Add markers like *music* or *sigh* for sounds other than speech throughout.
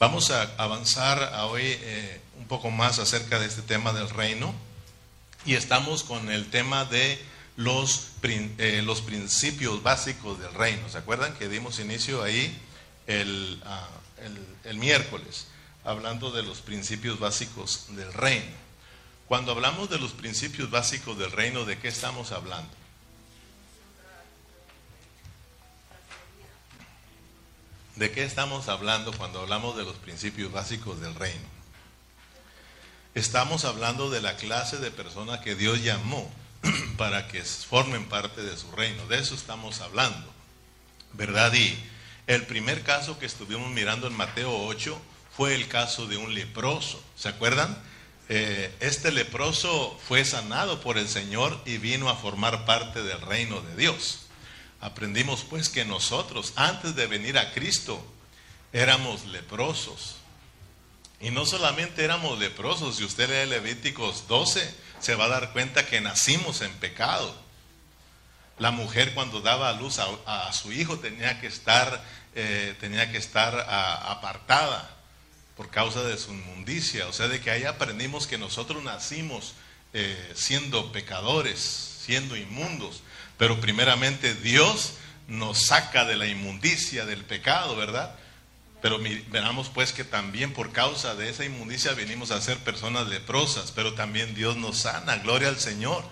Vamos a avanzar hoy eh, un poco más acerca de este tema del reino y estamos con el tema de los, eh, los principios básicos del reino. ¿Se acuerdan que dimos inicio ahí ah, el, el miércoles hablando de los principios básicos del reino? Cuando hablamos de los principios básicos del reino, ¿de qué estamos hablando? ¿De qué estamos hablando cuando hablamos de los principios básicos del reino? Estamos hablando de la clase de personas que Dios llamó *clears throat* para que formen parte de su reino. De eso estamos hablando. ¿Verdad? Y el primer caso que estuvimos mirando en Mateo 8 fue el caso de un leproso. ¿Se acuerdan? Eh, este leproso fue sanado por el Señor y vino a formar parte del reino de Dios. Aprendimos pues que nosotros, antes de venir a Cristo, éramos leprosos. Y no solamente éramos leprosos, si usted lee Levíticos 12, se va a dar cuenta que nacimos en pecado. La mujer cuando daba a luz a, su hijo tenía que estar, eh, tenía que estar apartada por causa de su inmundicia. O sea, de que ahí aprendimos que nosotros nacimos eh, siendo pecadores, siendo inmundos. Pero primeramente Dios nos saca de la inmundicia, del pecado, ¿verdad? Pero veamos pues que también por causa de esa inmundicia venimos a ser personas leprosas, pero también Dios nos sana, gloria al Señor,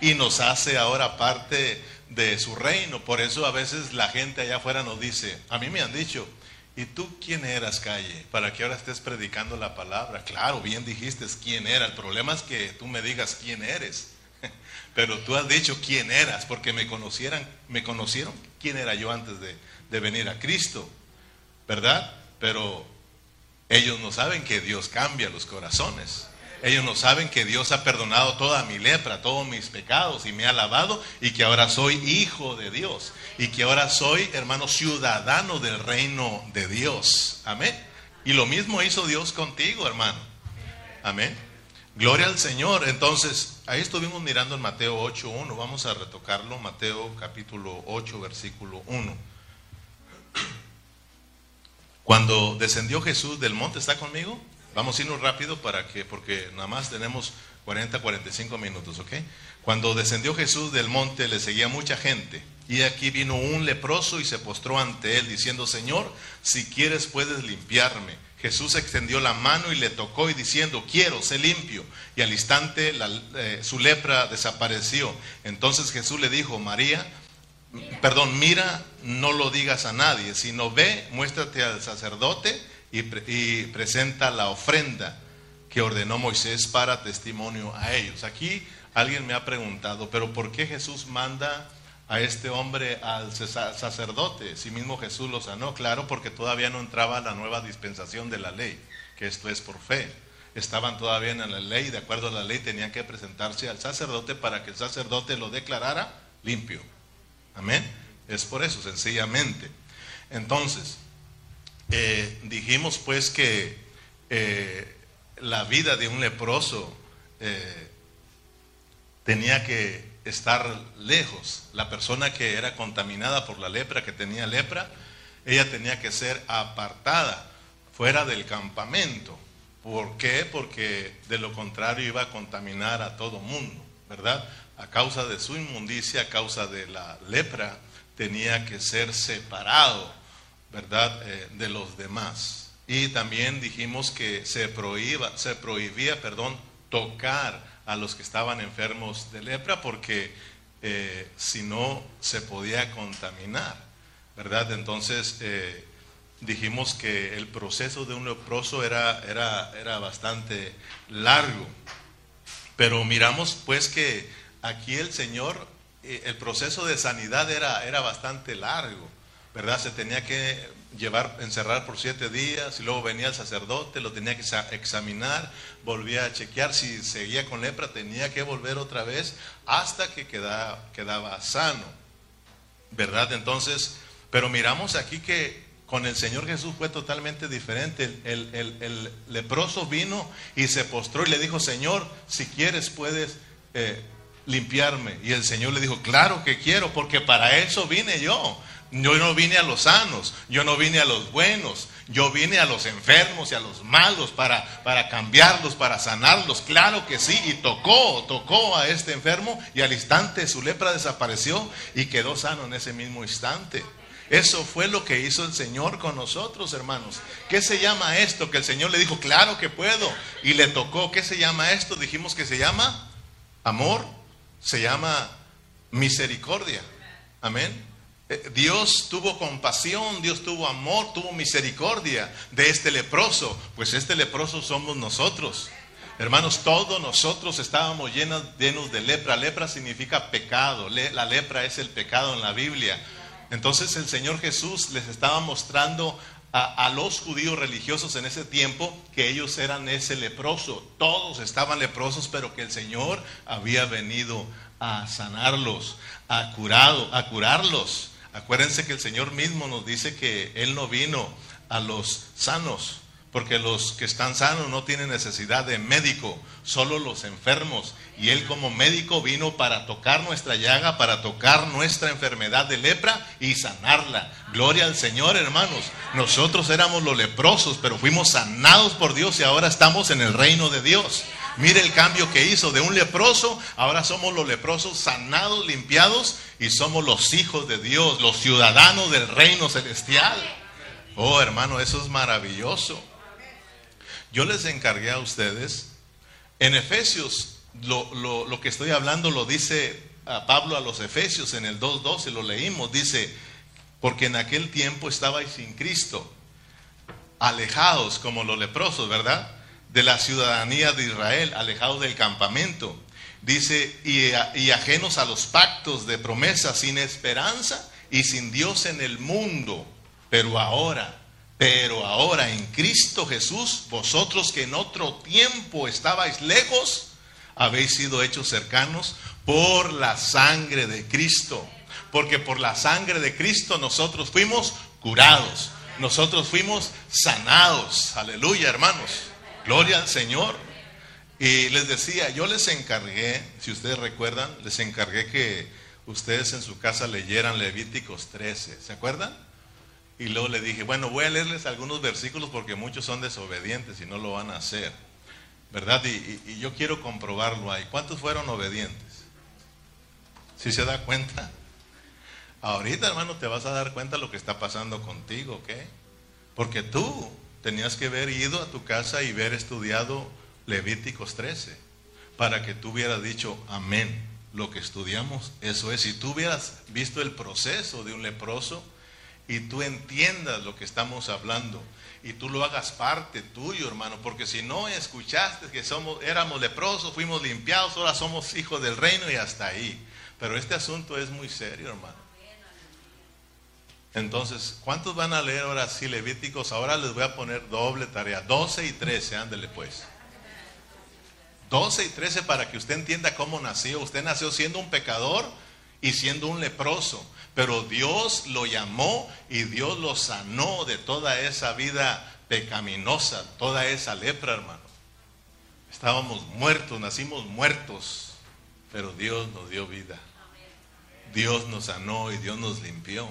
y nos hace ahora parte de su reino. Por eso a veces la gente allá afuera nos dice, a mí me han dicho, ¿y tú quién eras, calle? Para que ahora estés predicando la palabra. Claro, bien dijiste quién era. El problema es que tú me digas quién eres. Pero tú has dicho quién eras, porque me conocieran, me conocieron quién era yo antes de, venir a Cristo, ¿verdad? Pero ellos no saben que Dios cambia los corazones. Ellos no saben que Dios ha perdonado toda mi lepra, todos mis pecados y me ha lavado y que ahora soy hijo de Dios y que ahora soy, hermano, ciudadano del reino de Dios. Amén. Y lo mismo hizo Dios contigo, hermano. Amén. Gloria al Señor. Entonces, ahí estuvimos mirando en Mateo 8.1. Vamos a retocarlo. Mateo capítulo 8, versículo 1. Cuando descendió Jesús del monte, ¿está conmigo? Vamos a irnos rápido para que, porque nada más tenemos 40, 45 minutos, ¿ok? Cuando descendió Jesús del monte, le seguía mucha gente. Y aquí vino un leproso y se postró ante él, diciendo, Señor, si quieres puedes limpiarme. Jesús extendió la mano y le tocó y diciendo, quiero, sé limpio. Y al instante eh, su lepra desapareció. Entonces Jesús le dijo, María, perdón, mira, no lo digas a nadie, sino ve, muéstrate al sacerdote y, y presenta la ofrenda que ordenó Moisés para testimonio a ellos. Aquí alguien me ha preguntado, pero ¿por qué Jesús manda a este hombre al sacerdote, si mismo Jesús lo sanó, claro, porque todavía no entraba la nueva dispensación de la ley, que esto es por fe. Estaban todavía en la ley, de acuerdo a la ley tenían que presentarse al sacerdote para que el sacerdote lo declarara limpio. Amén. Es por eso, sencillamente. Entonces, eh, dijimos pues que eh, la vida de un leproso eh, tenía que estar lejos. La persona que era contaminada por la lepra, que tenía lepra, ella tenía que ser apartada fuera del campamento. ¿Por qué? Porque de lo contrario iba a contaminar a todo mundo, ¿verdad? A causa de su inmundicia, a causa de la lepra, tenía que ser separado, ¿verdad? Eh, de los demás. Y también dijimos que se, prohíba, se prohibía, perdón, tocar a los que estaban enfermos de lepra porque eh, si no se podía contaminar, ¿verdad? Entonces eh, dijimos que el proceso de un leproso era, era, era bastante largo, pero miramos pues que aquí el Señor, eh, el proceso de sanidad era, era bastante largo, ¿verdad? Se tenía que llevar, encerrar por siete días y luego venía el sacerdote, lo tenía que examinar, volvía a chequear si seguía con lepra, tenía que volver otra vez hasta que quedaba, quedaba sano, ¿verdad? Entonces, pero miramos aquí que con el Señor Jesús fue totalmente diferente. El, leproso vino y se postró y le dijo, Señor, si quieres puedes eh, limpiarme. Y el Señor le dijo, claro que quiero, porque para eso vine yo Yo no vine a los sanos, yo no vine a los buenos, yo vine a los enfermos y a los malos para, para cambiarlos, para sanarlos. Claro que sí, y tocó, tocó a este enfermo y al instante su lepra desapareció y quedó sano en ese mismo instante. Eso fue lo que hizo el Señor con nosotros, hermanos. ¿Qué se llama esto? Que el Señor le dijo, claro que puedo. Y le tocó. ¿Qué se llama esto? Dijimos que se llama amor, se llama misericordia. Amén. Eh, Dios tuvo compasión, Dios tuvo amor, tuvo misericordia de este leproso, pues este leproso somos nosotros. Hermanos, todos nosotros estábamos llenos, llenos de lepra. Lepra significa pecado. la lepra es el pecado en la Biblia. Entonces el Señor Jesús les estaba mostrando a, a, los judíos religiosos en ese tiempo que ellos eran ese leproso. Todos estaban leprosos, pero que el Señor había venido a sanarlos, a curado, a curarlos. Acuérdense que el Señor mismo nos dice que Él no vino a los sanos, porque los que están sanos no tienen necesidad de médico, solo los enfermos. Y Él como médico vino para tocar nuestra llaga, para tocar nuestra enfermedad de lepra y sanarla. Gloria al Señor, hermanos. Nosotros éramos los leprosos, pero fuimos sanados por Dios y ahora estamos en el reino de Dios. Mire el cambio que hizo de un leproso, ahora somos los leprosos sanados, limpiados y somos los hijos de Dios, los ciudadanos del reino celestial. Oh hermano, eso es maravilloso. Yo les encargué a ustedes, en Efesios, lo, que estoy hablando lo dice Pablo a los Efesios en el 2.12, lo leímos, dice, porque en aquel tiempo estabais sin Cristo, alejados como los leprosos, ¿verdad? de la ciudadanía de Israel, alejados del campamento. Dice, y, ajenos a los pactos de promesa, sin esperanza y sin Dios en el mundo. Pero ahora, pero ahora en Cristo Jesús, vosotros que en otro tiempo estabais lejos, habéis sido hechos cercanos por la sangre de Cristo. Porque por la sangre de Cristo nosotros fuimos curados, nosotros fuimos sanados. Aleluya, hermanos. Gloria al Señor. Y les decía, yo les encargué, si ustedes recuerdan, les encargué que ustedes en su casa leyeran Levíticos 13. ¿Se acuerdan? Y luego le dije, bueno, voy a leerles algunos versículos porque muchos son desobedientes y no lo van a hacer. ¿Verdad? Y, yo quiero comprobarlo ahí. ¿Cuántos fueron obedientes? ¿Sí se da cuenta? Ahorita, hermano, te vas a dar cuenta lo que está pasando contigo, ¿ok? Porque tú tenías que haber ido a tu casa y haber estudiado Levíticos 13 para que tú hubieras dicho amén. Lo que estudiamos, eso es. Si tú hubieras visto el proceso de un leproso y tú entiendas lo que estamos hablando y tú lo hagas parte tuyo, hermano, porque si no escuchaste que somos, éramos leprosos, fuimos limpiados, ahora somos hijos del reino y hasta ahí. Pero este asunto es muy serio, hermano. Entonces, ¿cuántos van a leer ahora sí Levíticos? Ahora les voy a poner doble tarea, 12 y 13, ándele pues. 12 y 13 para que usted entienda cómo nació. Usted nació siendo un pecador y siendo un leproso, pero Dios lo llamó y Dios lo sanó de toda esa vida pecaminosa, toda esa lepra, hermano. Estábamos muertos, nacimos muertos, pero Dios nos dio vida. Dios nos sanó y Dios nos limpió.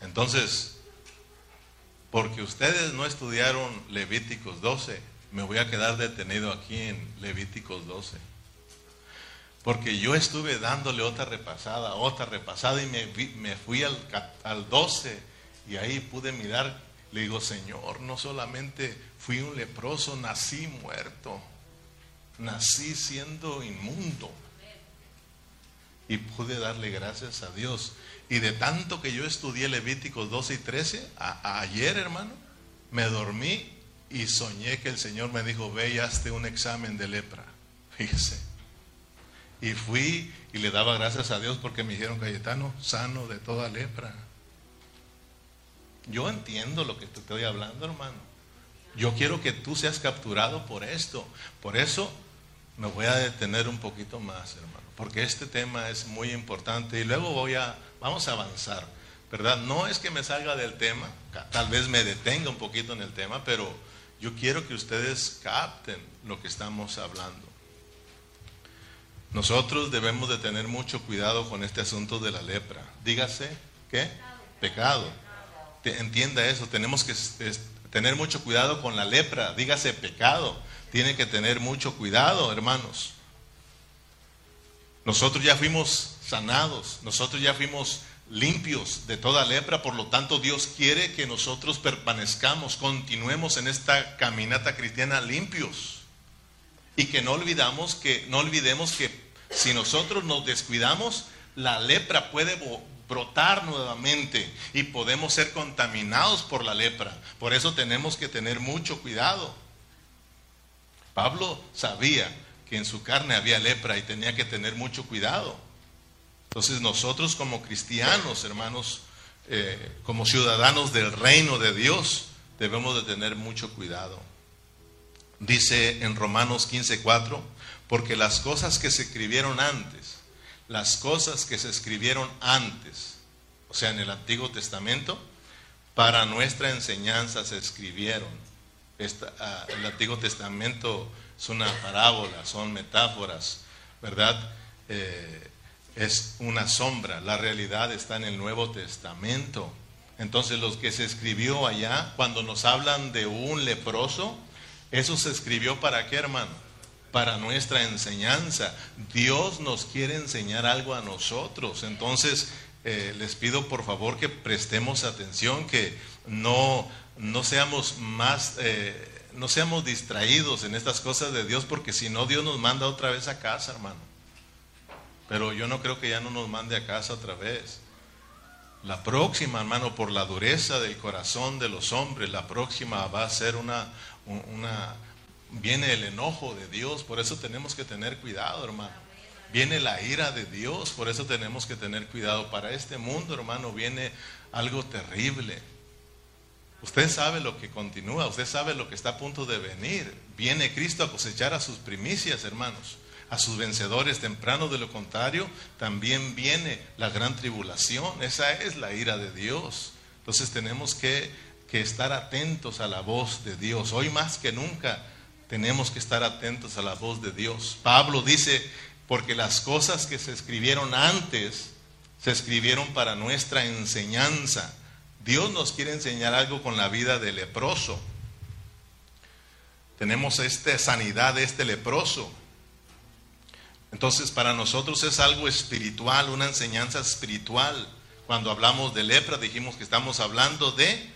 Entonces, porque ustedes no estudiaron Levíticos 12, me voy a quedar detenido aquí en Levíticos 12. Porque yo estuve dándole otra repasada, otra repasada y me, fui al, al 12 y ahí pude mirar. Le digo, Señor, no solamente fui un leproso, nací muerto, nací siendo inmundo. Y pude darle gracias a Dios y de tanto que yo estudié Levíticos 12 y 13, ayer hermano, me dormí y soñé que el Señor me dijo, ve y hazte un examen de lepra. *laughs* Fíjese. Y fui y le daba gracias a Dios porque me dijeron, Cayetano, sano de toda lepra. Yo entiendo lo que te estoy hablando, hermano. Yo quiero que tú seas capturado por esto. Por eso me voy a detener un poquito más, hermano. Porque este tema es muy importante. Y luego voy a Vamos a avanzar, ¿verdad? No es que me salga del tema, tal vez me detenga un poquito en el tema, pero yo quiero que ustedes capten lo que estamos hablando. Nosotros debemos de tener mucho cuidado con este asunto de la lepra. Dígase, ¿qué? Pecado. Entienda eso, tenemos que tener mucho cuidado con la lepra. Dígase pecado. Tiene que tener mucho cuidado, hermanos. Nosotros ya fuimos sanados, nosotros ya fuimos limpios de toda lepra, por lo tanto Dios quiere que nosotros permanezcamos, continuemos en esta caminata cristiana limpios. Y que no olvidamos que no olvidemos que si nosotros nos descuidamos, la lepra puede brotar nuevamente y podemos ser contaminados por la lepra. Por eso tenemos que tener mucho cuidado. Pablo sabía que en su carne había lepra y tenía que tener mucho cuidado. Entonces nosotros como cristianos, hermanos, eh, como ciudadanos del reino de Dios, debemos de tener mucho cuidado. Dice en Romanos 15:4, porque las cosas que se escribieron antes, las cosas que se escribieron antes, o sea, en el Antiguo Testamento, para nuestra enseñanza se escribieron. Ah, el Antiguo Testamento es una parábola, son metáforas, ¿verdad? Eh, es una sombra, la realidad está en el Nuevo Testamento. Entonces, los que se escribió allá, cuando nos hablan de un leproso, eso se escribió para qué, hermano? Para nuestra enseñanza. Dios nos quiere enseñar algo a nosotros. Entonces, eh, les pido por favor que prestemos atención, que no, no seamos más, eh, no seamos distraídos en estas cosas de Dios, porque si no, Dios nos manda otra vez a casa, hermano. Pero yo no creo que ya no nos mande a casa otra vez. La próxima, hermano, por la dureza del corazón de los hombres, la próxima va a ser una, viene el enojo de Dios, por eso tenemos que tener cuidado, hermano. Viene la ira de Dios, por eso tenemos que tener cuidado. Para este mundo, hermano, viene algo terrible. Usted sabe lo que continúa, usted sabe lo que está a punto de venir. Viene Cristo a cosechar a sus primicias, hermanos, a sus vencedores temprano. De lo contrario, también viene la gran tribulación. Esa es la ira de Dios. Entonces tenemos que que estar atentos a la voz de Dios. Hoy más que nunca tenemos que estar atentos a la voz de Dios. Pablo dice, porque las cosas que se escribieron antes se escribieron para nuestra enseñanza. Dios nos quiere enseñar algo con la vida del leproso. Tenemos esta sanidad de este leproso. Entonces para nosotros es algo espiritual, una enseñanza espiritual. Cuando hablamos de lepra dijimos que estamos hablando de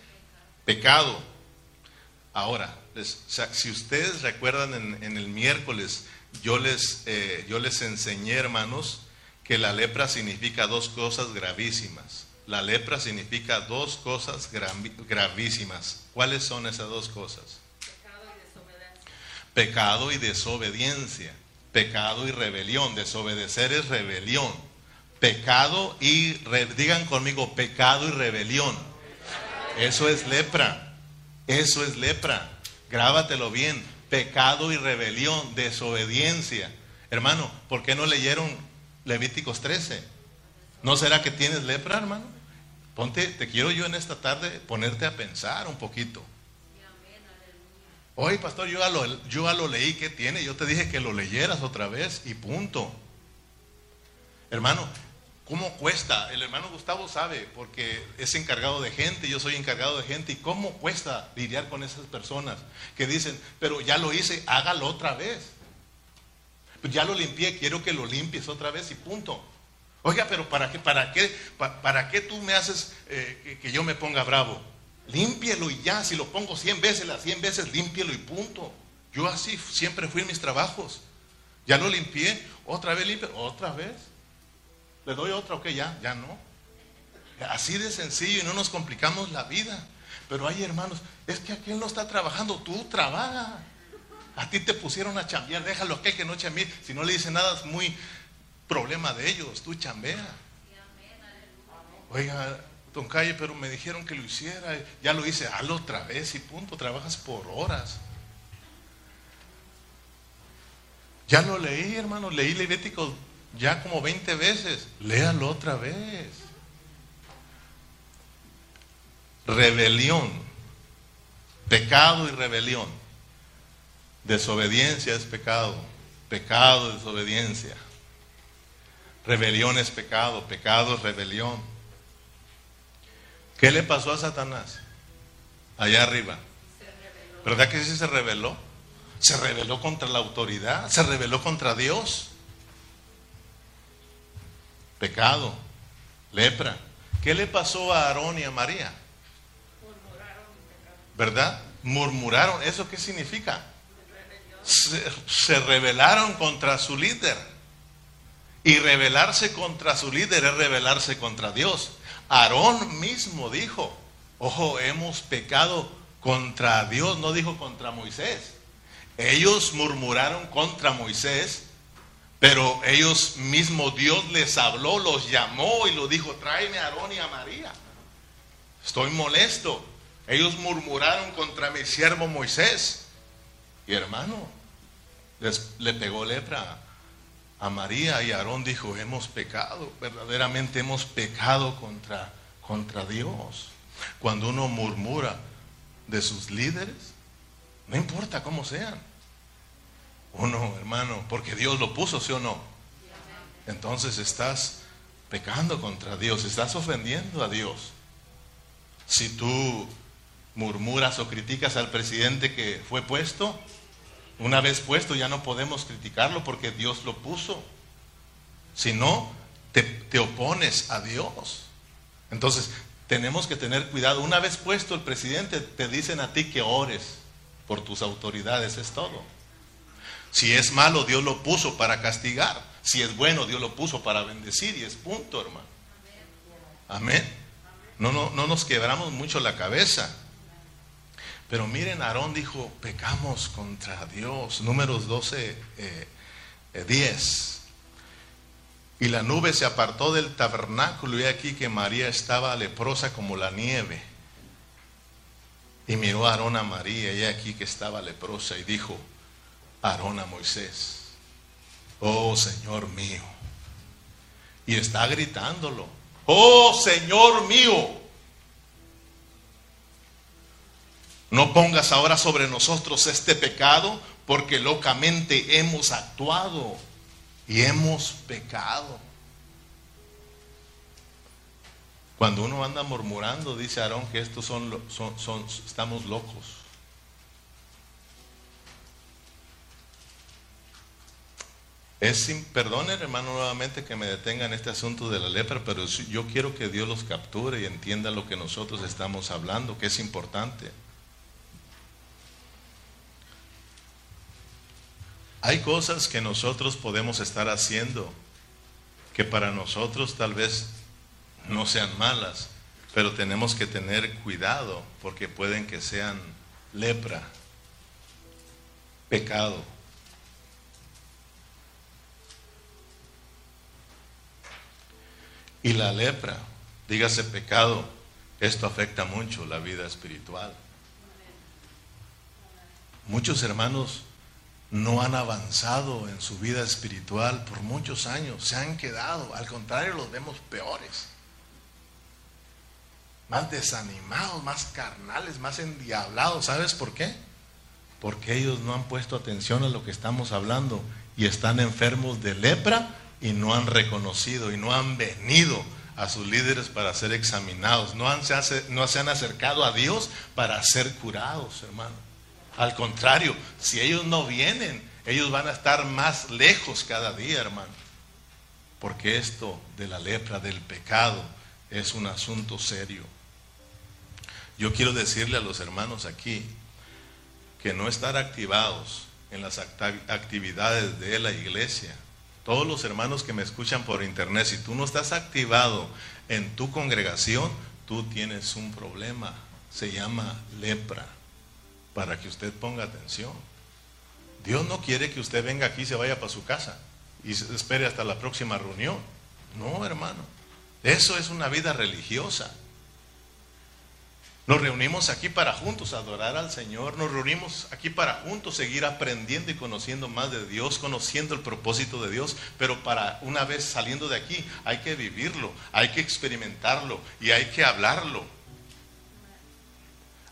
pecado. Ahora, si ustedes recuerdan en, el miércoles, yo les, eh, yo les enseñé, hermanos, que la lepra significa dos cosas gravísimas. La lepra significa dos cosas gravísimas. ¿Cuáles son esas dos cosas? Pecado y desobediencia. Pecado y rebelión. Desobedecer es rebelión. Pecado y, digan conmigo, pecado y rebelión. Eso es lepra. Eso es lepra. Grábatelo bien. Pecado y rebelión, desobediencia. Hermano, ¿por qué no leyeron Levíticos 13? ¿No será que tienes lepra, hermano? Ponte, te quiero yo en esta tarde ponerte a pensar un poquito. Oye, pastor, yo ya, lo, yo ya lo leí, ¿qué tiene? Yo te dije que lo leyeras otra vez y punto. Hermano, ¿Cómo cuesta? El hermano Gustavo sabe, porque es encargado de gente, yo soy encargado de gente, y cómo cuesta lidiar con esas personas que dicen, pero ya lo hice, hágalo otra vez. Pues ya lo limpié, quiero que lo limpies otra vez y punto. Oiga, pero ¿para qué, para qué, para, qué tú me haces eh, que, yo me ponga bravo? Límpielo y ya, si lo pongo 100 veces, las 100 veces límpielo y punto. Yo así siempre fui en mis trabajos. Ya lo limpié, otra vez limpio, otra vez. ¿Le doy otra o qué? Ya, ya no. Así de sencillo y no nos complicamos la vida. Pero hay hermanos, es que aquel no está trabajando, tú trabaja. A ti te pusieron a chambear, déjalo aquel que no chambee. Si no le dice nada, es muy problema de ellos, tú chambea. Oiga, don Calle, pero me dijeron que lo hiciera, ya lo hice, hazlo otra vez y punto, trabajas por horas. Ya lo leí, hermano, leí Levítico ya como 20 veces. Léalo otra vez. Rebelión. Pecado y rebelión. Desobediencia es pecado. Pecado, desobediencia. Rebelión es pecado, pecado es rebelión. ¿Qué le pasó a Satanás? Allá arriba. ¿Verdad que sí se rebeló? Se rebeló contra la autoridad, se rebeló contra Dios. Pecado, lepra. ¿Qué le pasó a Aarón y a María? ¿Verdad? Murmuraron. ¿Eso qué significa? Se, se rebelaron contra su líder. Y rebelarse contra su líder es rebelarse contra Dios. Aarón mismo dijo, ojo, hemos pecado contra Dios, no dijo contra Moisés. Ellos murmuraron contra Moisés, pero ellos mismos, Dios les habló, los llamó y lo dijo, tráeme a Aarón y a María. Estoy molesto. Ellos murmuraron contra mi siervo Moisés. Y hermano, les, le pegó lepra a María y Aarón dijo, hemos pecado, verdaderamente hemos pecado contra, contra Dios. Cuando uno murmura de sus líderes, no importa cómo sean. Uno, hermano, porque Dios lo puso, ¿sí o no? Entonces estás pecando contra Dios, estás ofendiendo a Dios. Si tú murmuras o criticas al presidente que fue puesto, una vez puesto ya no podemos criticarlo porque Dios lo puso. Si no, te, te, opones a Dios. Entonces, tenemos que tener cuidado. Una vez puesto el presidente, te dicen a ti que ores por tus autoridades, es todo. Si es malo, Dios lo puso para castigar. Si es bueno, Dios lo puso para bendecir y es punto, hermano. Amén. No, no, no nos quebramos mucho la cabeza. Pero miren, Aarón dijo, pecamos contra Dios. Números 12, 10. Y la nube se apartó del tabernáculo y aquí que María estaba leprosa como la nieve. Y miró a Aarón a María y aquí que estaba leprosa y dijo, Aarón a Moisés, oh Señor mío. Y está gritándolo, oh Señor mío. No pongas ahora sobre nosotros este pecado porque locamente hemos actuado y hemos pecado. Cuando uno anda murmurando, dice Aarón que estos son, son, son, estamos locos. Es sin, perdonen hermano nuevamente que me detenga en este asunto de la lepra, pero yo quiero que Dios los capture y entienda lo que nosotros estamos hablando, que es importante. Hay cosas que nosotros podemos estar haciendo que para nosotros tal vez no sean malas, pero tenemos que tener cuidado porque pueden que sean lepra, pecado. Y la lepra, dígase pecado, esto afecta mucho la vida espiritual. Muchos hermanos no han avanzado en su vida espiritual por muchos años, se han quedado, al contrario los vemos peores, más desanimados, más carnales, más endiablados. ¿Sabes por qué? Porque ellos no han puesto atención a lo que estamos hablando y están enfermos de lepra y no han reconocido y no han venido a sus líderes para ser examinados, no, han, no se han acercado a Dios para ser curados, hermano. Al contrario, si ellos no vienen, ellos van a estar más lejos cada día, hermano. Porque esto de la lepra, del pecado, es un asunto serio. Yo quiero decirle a los hermanos aquí que no estar activados en las actividades de la iglesia, todos los hermanos que me escuchan por internet, si tú no estás activado en tu congregación, tú tienes un problema, se llama lepra para que usted ponga atención. Dios no quiere que usted venga aquí y se vaya para su casa y espere hasta la próxima reunión. No, hermano. Eso es una vida religiosa. Nos reunimos aquí para juntos adorar al Señor, nos reunimos aquí para juntos seguir aprendiendo y conociendo más de Dios, conociendo el propósito de Dios, pero para una vez saliendo de aquí hay que vivirlo, hay que experimentarlo y hay que hablarlo.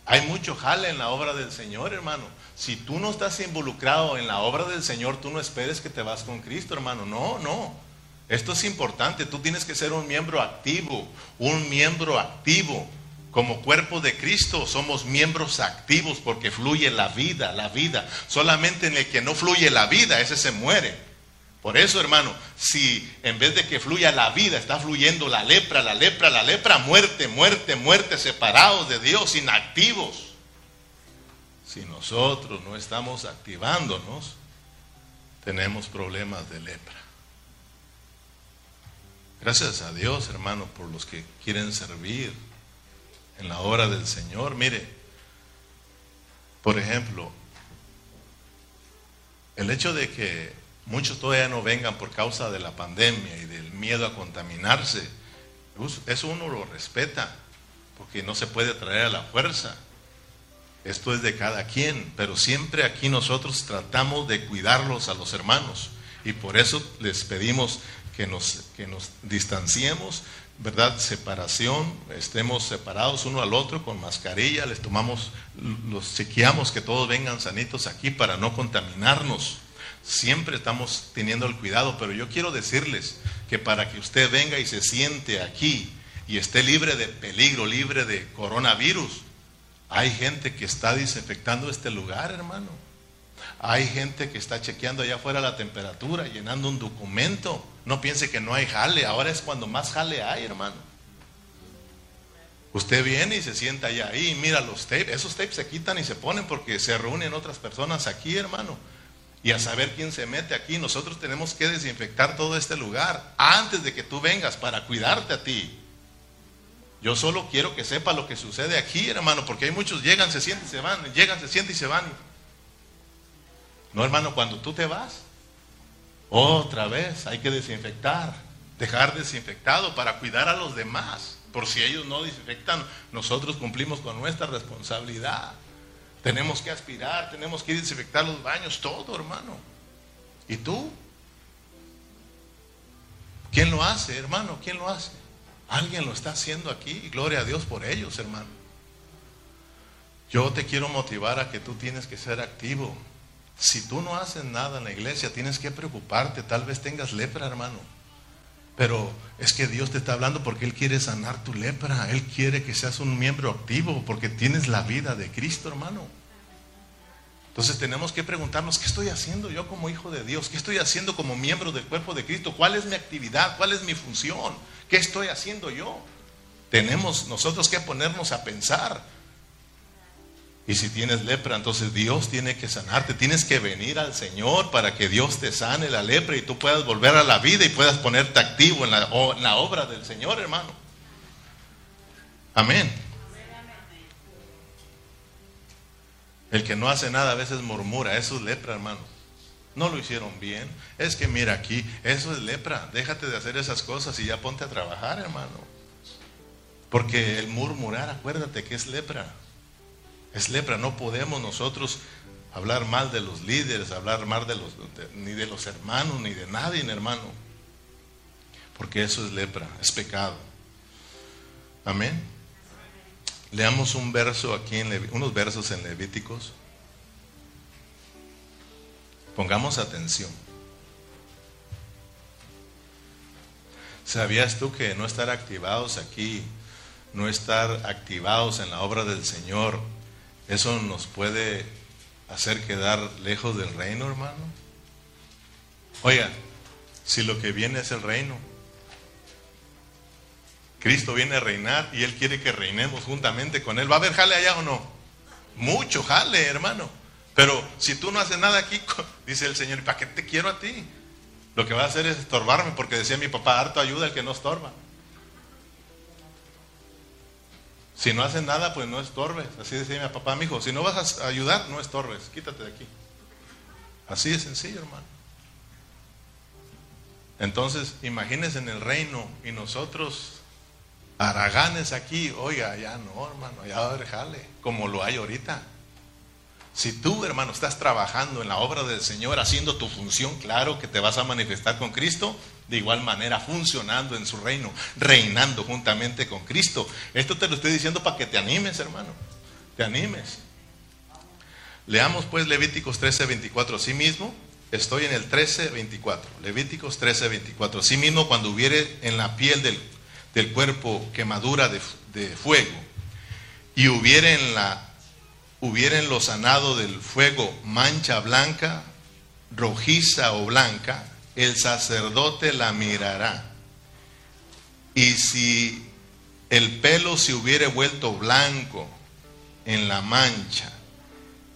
Hay mucho jale en la obra del Señor, hermano. Si tú no estás involucrado en la obra del Señor, tú no esperes que te vas con Cristo, hermano. No, no. Esto es importante. Tú tienes que ser un miembro activo, un miembro activo. Como cuerpo de Cristo somos miembros activos porque fluye la vida, la vida. Solamente en el que no fluye la vida, ese se muere. Por eso, hermano, si en vez de que fluya la vida, está fluyendo la lepra, la lepra, la lepra, muerte, muerte, muerte, separados de Dios, inactivos. Si nosotros no estamos activándonos, tenemos problemas de lepra. Gracias a Dios, hermano, por los que quieren servir en la obra del Señor. Mire, por ejemplo, el hecho de que muchos todavía no vengan por causa de la pandemia y del miedo a contaminarse, eso uno lo respeta, porque no se puede traer a la fuerza. Esto es de cada quien, pero siempre aquí nosotros tratamos de cuidarlos a los hermanos y por eso les pedimos que nos, que nos distanciemos, ¿verdad? Separación, estemos separados uno al otro con mascarilla, les tomamos, los chequeamos que todos vengan sanitos aquí para no contaminarnos. Siempre estamos teniendo el cuidado, pero yo quiero decirles que para que usted venga y se siente aquí y esté libre de peligro, libre de coronavirus, hay gente que está desinfectando este lugar, hermano. Hay gente que está chequeando allá afuera la temperatura, llenando un documento. No piense que no hay jale. Ahora es cuando más jale hay, hermano. Usted viene y se sienta allá ahí mira los tapes. Esos tapes se quitan y se ponen porque se reúnen otras personas aquí, hermano. Y a saber quién se mete aquí. Nosotros tenemos que desinfectar todo este lugar antes de que tú vengas para cuidarte a ti. Yo solo quiero que sepa lo que sucede aquí, hermano, porque hay muchos llegan, se sienten se van, llegan, se sienten y se van. No, hermano, cuando tú te vas, otra vez hay que desinfectar, dejar desinfectado para cuidar a los demás. Por si ellos no desinfectan, nosotros cumplimos con nuestra responsabilidad. Tenemos que aspirar, tenemos que desinfectar los baños, todo, hermano. ¿Y tú? ¿Quién lo hace, hermano? ¿Quién lo hace? Alguien lo está haciendo aquí. Gloria a Dios por ellos, hermano. Yo te quiero motivar a que tú tienes que ser activo. Si tú no haces nada en la iglesia, tienes que preocuparte. Tal vez tengas lepra, hermano. Pero es que Dios te está hablando porque Él quiere sanar tu lepra. Él quiere que seas un miembro activo porque tienes la vida de Cristo, hermano. Entonces tenemos que preguntarnos, ¿qué estoy haciendo yo como hijo de Dios? ¿Qué estoy haciendo como miembro del cuerpo de Cristo? ¿Cuál es mi actividad? ¿Cuál es mi función? ¿Qué estoy haciendo yo? Tenemos nosotros que ponernos a pensar. Y si tienes lepra, entonces Dios tiene que sanarte. Tienes que venir al Señor para que Dios te sane la lepra y tú puedas volver a la vida y puedas ponerte activo en la, la obra del Señor, hermano. Amén. El que no hace nada a veces murmura, eso es lepra, hermano. No lo hicieron bien. Es que mira aquí, eso es lepra. Déjate de hacer esas cosas y ya ponte a trabajar, hermano. Porque el murmurar, acuérdate que es lepra es lepra. No podemos nosotros hablar mal de los líderes, hablar mal de los, ni de los hermanos, ni de nadie, hermano. Porque eso es lepra, es pecado. Amén. Leamos un verso aquí, en unos versos en Levíticos. Pongamos atención. ¿Sabías tú que no estar activados aquí, no estar activados en la obra del Señor, ¿Eso nos puede hacer quedar lejos del reino, hermano? Oiga, si lo que viene es el reino, Cristo viene a reinar y Él quiere que reinemos juntamente con Él. ¿Va a haber jale allá o no? Mucho jale, hermano. Pero si tú no haces nada aquí, dice el Señor, ¿para qué te quiero a ti? Lo que va a hacer es estorbarme, porque decía mi papá, harto ayuda el que no estorba. Si no haces nada, pues no estorbes. Así decía mi papá, mi hijo, si no vas a ayudar, no estorbes, quítate de aquí. Así de sencillo, hermano. Entonces, imagínense en el reino y nosotros, araganes aquí, oiga, ya no, hermano, ya va a haber jale, como lo hay ahorita. Si tú, hermano, estás trabajando en la obra del Señor, haciendo tu función, claro que te vas a manifestar con Cristo, de igual manera funcionando en su reino, reinando juntamente con Cristo. Esto te lo estoy diciendo para que te animes, hermano, te animes. Leamos pues Levíticos 13, 24. mismo estoy en el 13, 24. Levíticos 13, 24. Así mismo, cuando hubiere en la piel del, del cuerpo quemadura de, de fuego y hubiere en, la, hubiere en lo sanado del fuego mancha blanca, rojiza o blanca, el sacerdote la mirará. Y si el pelo se hubiere vuelto blanco en la mancha,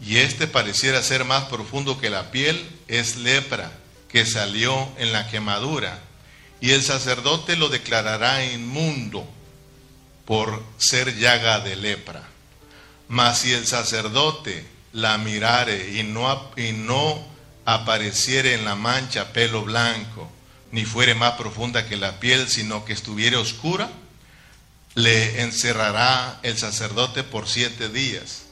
y este pareciera ser más profundo que la piel, es lepra que salió en la quemadura, y el sacerdote lo declarará inmundo por ser llaga de lepra. Mas si el sacerdote la mirare y no, y no apareciere en la mancha pelo blanco, ni fuere más profunda que la piel, sino que estuviere oscura, le encerrará el sacerdote por siete días.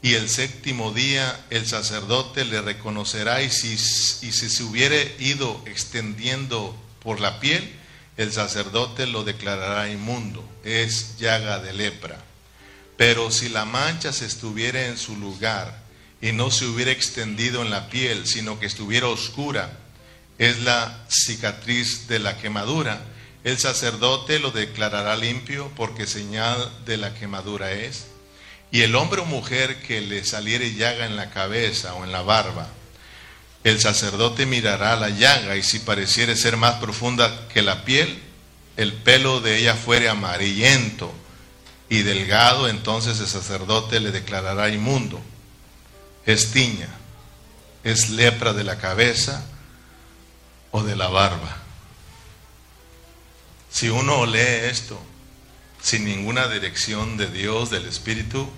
Y el séptimo día el sacerdote le reconocerá y si, y si se hubiere ido extendiendo por la piel, el sacerdote lo declarará inmundo, es llaga de lepra. Pero si la mancha se estuviera en su lugar y no se hubiera extendido en la piel, sino que estuviera oscura, es la cicatriz de la quemadura, el sacerdote lo declarará limpio porque señal de la quemadura es. Y el hombre o mujer que le saliere llaga en la cabeza o en la barba, el sacerdote mirará la llaga y si pareciere ser más profunda que la piel, el pelo de ella fuere amarillento y delgado, entonces el sacerdote le declarará inmundo. Es tiña, es lepra de la cabeza o de la barba. Si uno lee esto sin ninguna dirección de Dios, del Espíritu,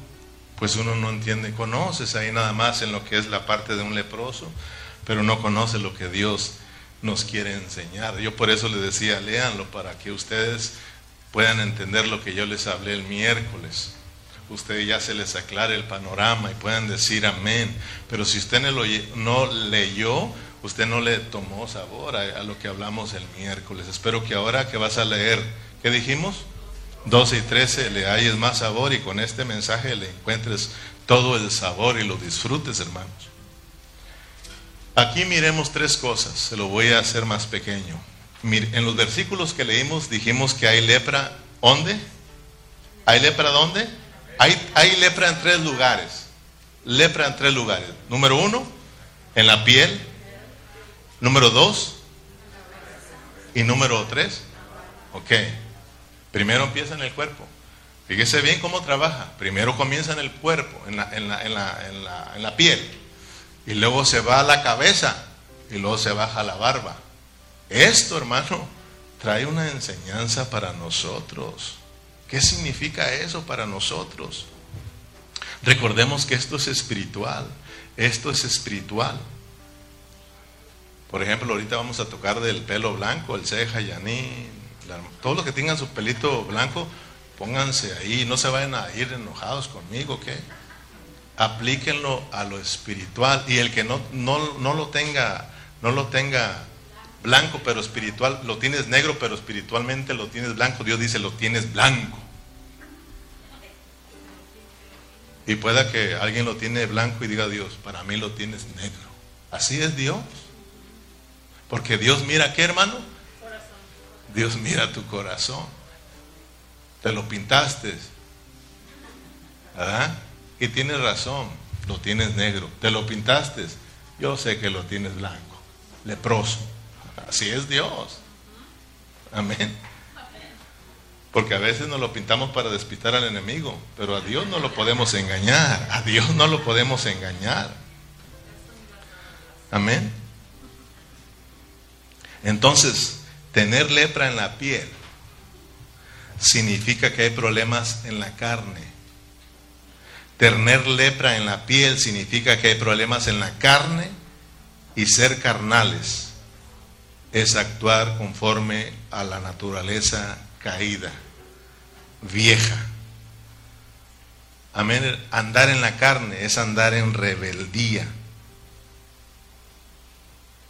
pues uno no entiende, conoces ahí nada más en lo que es la parte de un leproso, pero no conoce lo que Dios nos quiere enseñar. Yo por eso les decía, léanlo para que ustedes puedan entender lo que yo les hablé el miércoles. Ustedes ya se les aclare el panorama y puedan decir amén. Pero si usted no, leyó, usted no le tomó sabor a, lo que hablamos el miércoles. Espero que ahora que vas a leer, ¿qué dijimos? 12 y 13 le hayes más sabor y con este mensaje le encuentres todo el sabor y lo disfrutes, hermanos. Aquí miremos tres cosas, se lo voy a hacer más pequeño. En los versículos que leímos dijimos que hay lepra, ¿dónde? ¿Hay lepra dónde? Hay, hay lepra en tres lugares. Lepra en tres lugares. Número uno, en la piel. Número dos. Y número tres. Ok. Primero empieza en el cuerpo. Fíjese bien cómo trabaja. Primero comienza en el cuerpo, en la, en la, en la, en la piel y luego se va a la cabeza y luego se baja la barba. Esto, hermano, trae una enseñanza para nosotros. ¿Qué significa eso para nosotros? Recordemos que esto es espiritual. Esto es espiritual. Por ejemplo, ahorita vamos a tocar del pelo blanco, el ceja, yaní, todos los que tengan su pelito blanco, pónganse ahí, no se vayan a ir enojados conmigo, ¿qué? aplíquenlo a lo espiritual y el que no, no, no, lo tenga, no lo tenga blanco pero espiritual, lo tienes negro pero espiritualmente lo tienes blanco, Dios dice lo tienes blanco. Y pueda que alguien lo tiene blanco y diga Dios, para mí lo tienes negro. Así es Dios. Porque Dios mira qué hermano? Dios mira tu corazón. Te lo pintaste. ¿Verdad? Y tienes razón, lo tienes negro. Te lo pintaste, yo sé que lo tienes blanco, leproso. Así es Dios. Amén. Porque a veces nos lo pintamos para despistar al enemigo, pero a Dios no lo podemos engañar, a Dios no lo podemos engañar. Amén. Entonces, tener lepra en la piel significa que hay problemas en la carne. Tener lepra en la piel significa que hay problemas en la carne y ser carnales es actuar conforme a la naturaleza caída, vieja. Amén. Andar en la carne es andar en rebeldía.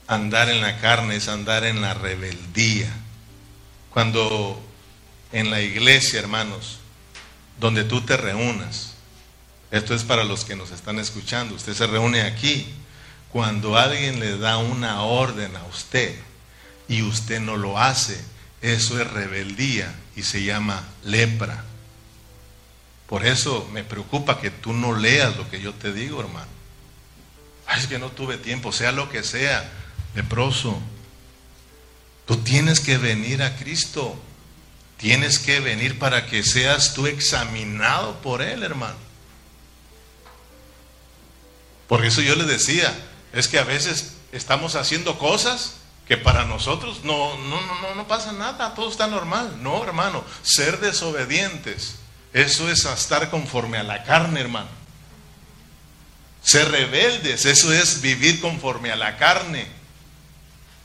Andar en la carne es andar en la rebeldía. Cuando en la iglesia, hermanos, donde tú te reúnas, esto es para los que nos están escuchando. Usted se reúne aquí. Cuando alguien le da una orden a usted y usted no lo hace, eso es rebeldía y se llama lepra. Por eso me preocupa que tú no leas lo que yo te digo, hermano. es que no tuve tiempo, sea lo que sea, leproso. Tú tienes que venir a Cristo. Tienes que venir para que seas tú examinado por Él, hermano. Por eso yo le decía, es que a veces estamos haciendo cosas que para nosotros no, no, no, no pasa nada, todo está normal. No, hermano, ser desobedientes, eso es estar conforme a la carne, hermano. Ser rebeldes, eso es vivir conforme a la carne.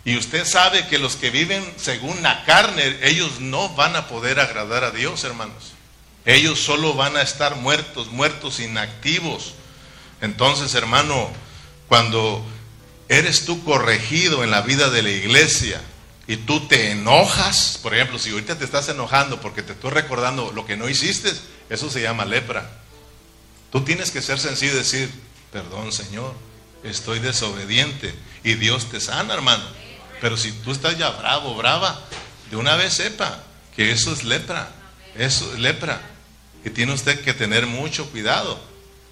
Y usted sabe que los que viven según la carne, ellos no van a poder agradar a Dios, hermanos. Ellos solo van a estar muertos, muertos, inactivos. Entonces, hermano, cuando eres tú corregido en la vida de la iglesia y tú te enojas, por ejemplo, si ahorita te estás enojando porque te estoy recordando lo que no hiciste, eso se llama lepra. Tú tienes que ser sencillo y decir, perdón Señor, estoy desobediente y Dios te sana, hermano. Pero si tú estás ya bravo, brava, de una vez sepa que eso es lepra, eso es lepra. Y tiene usted que tener mucho cuidado.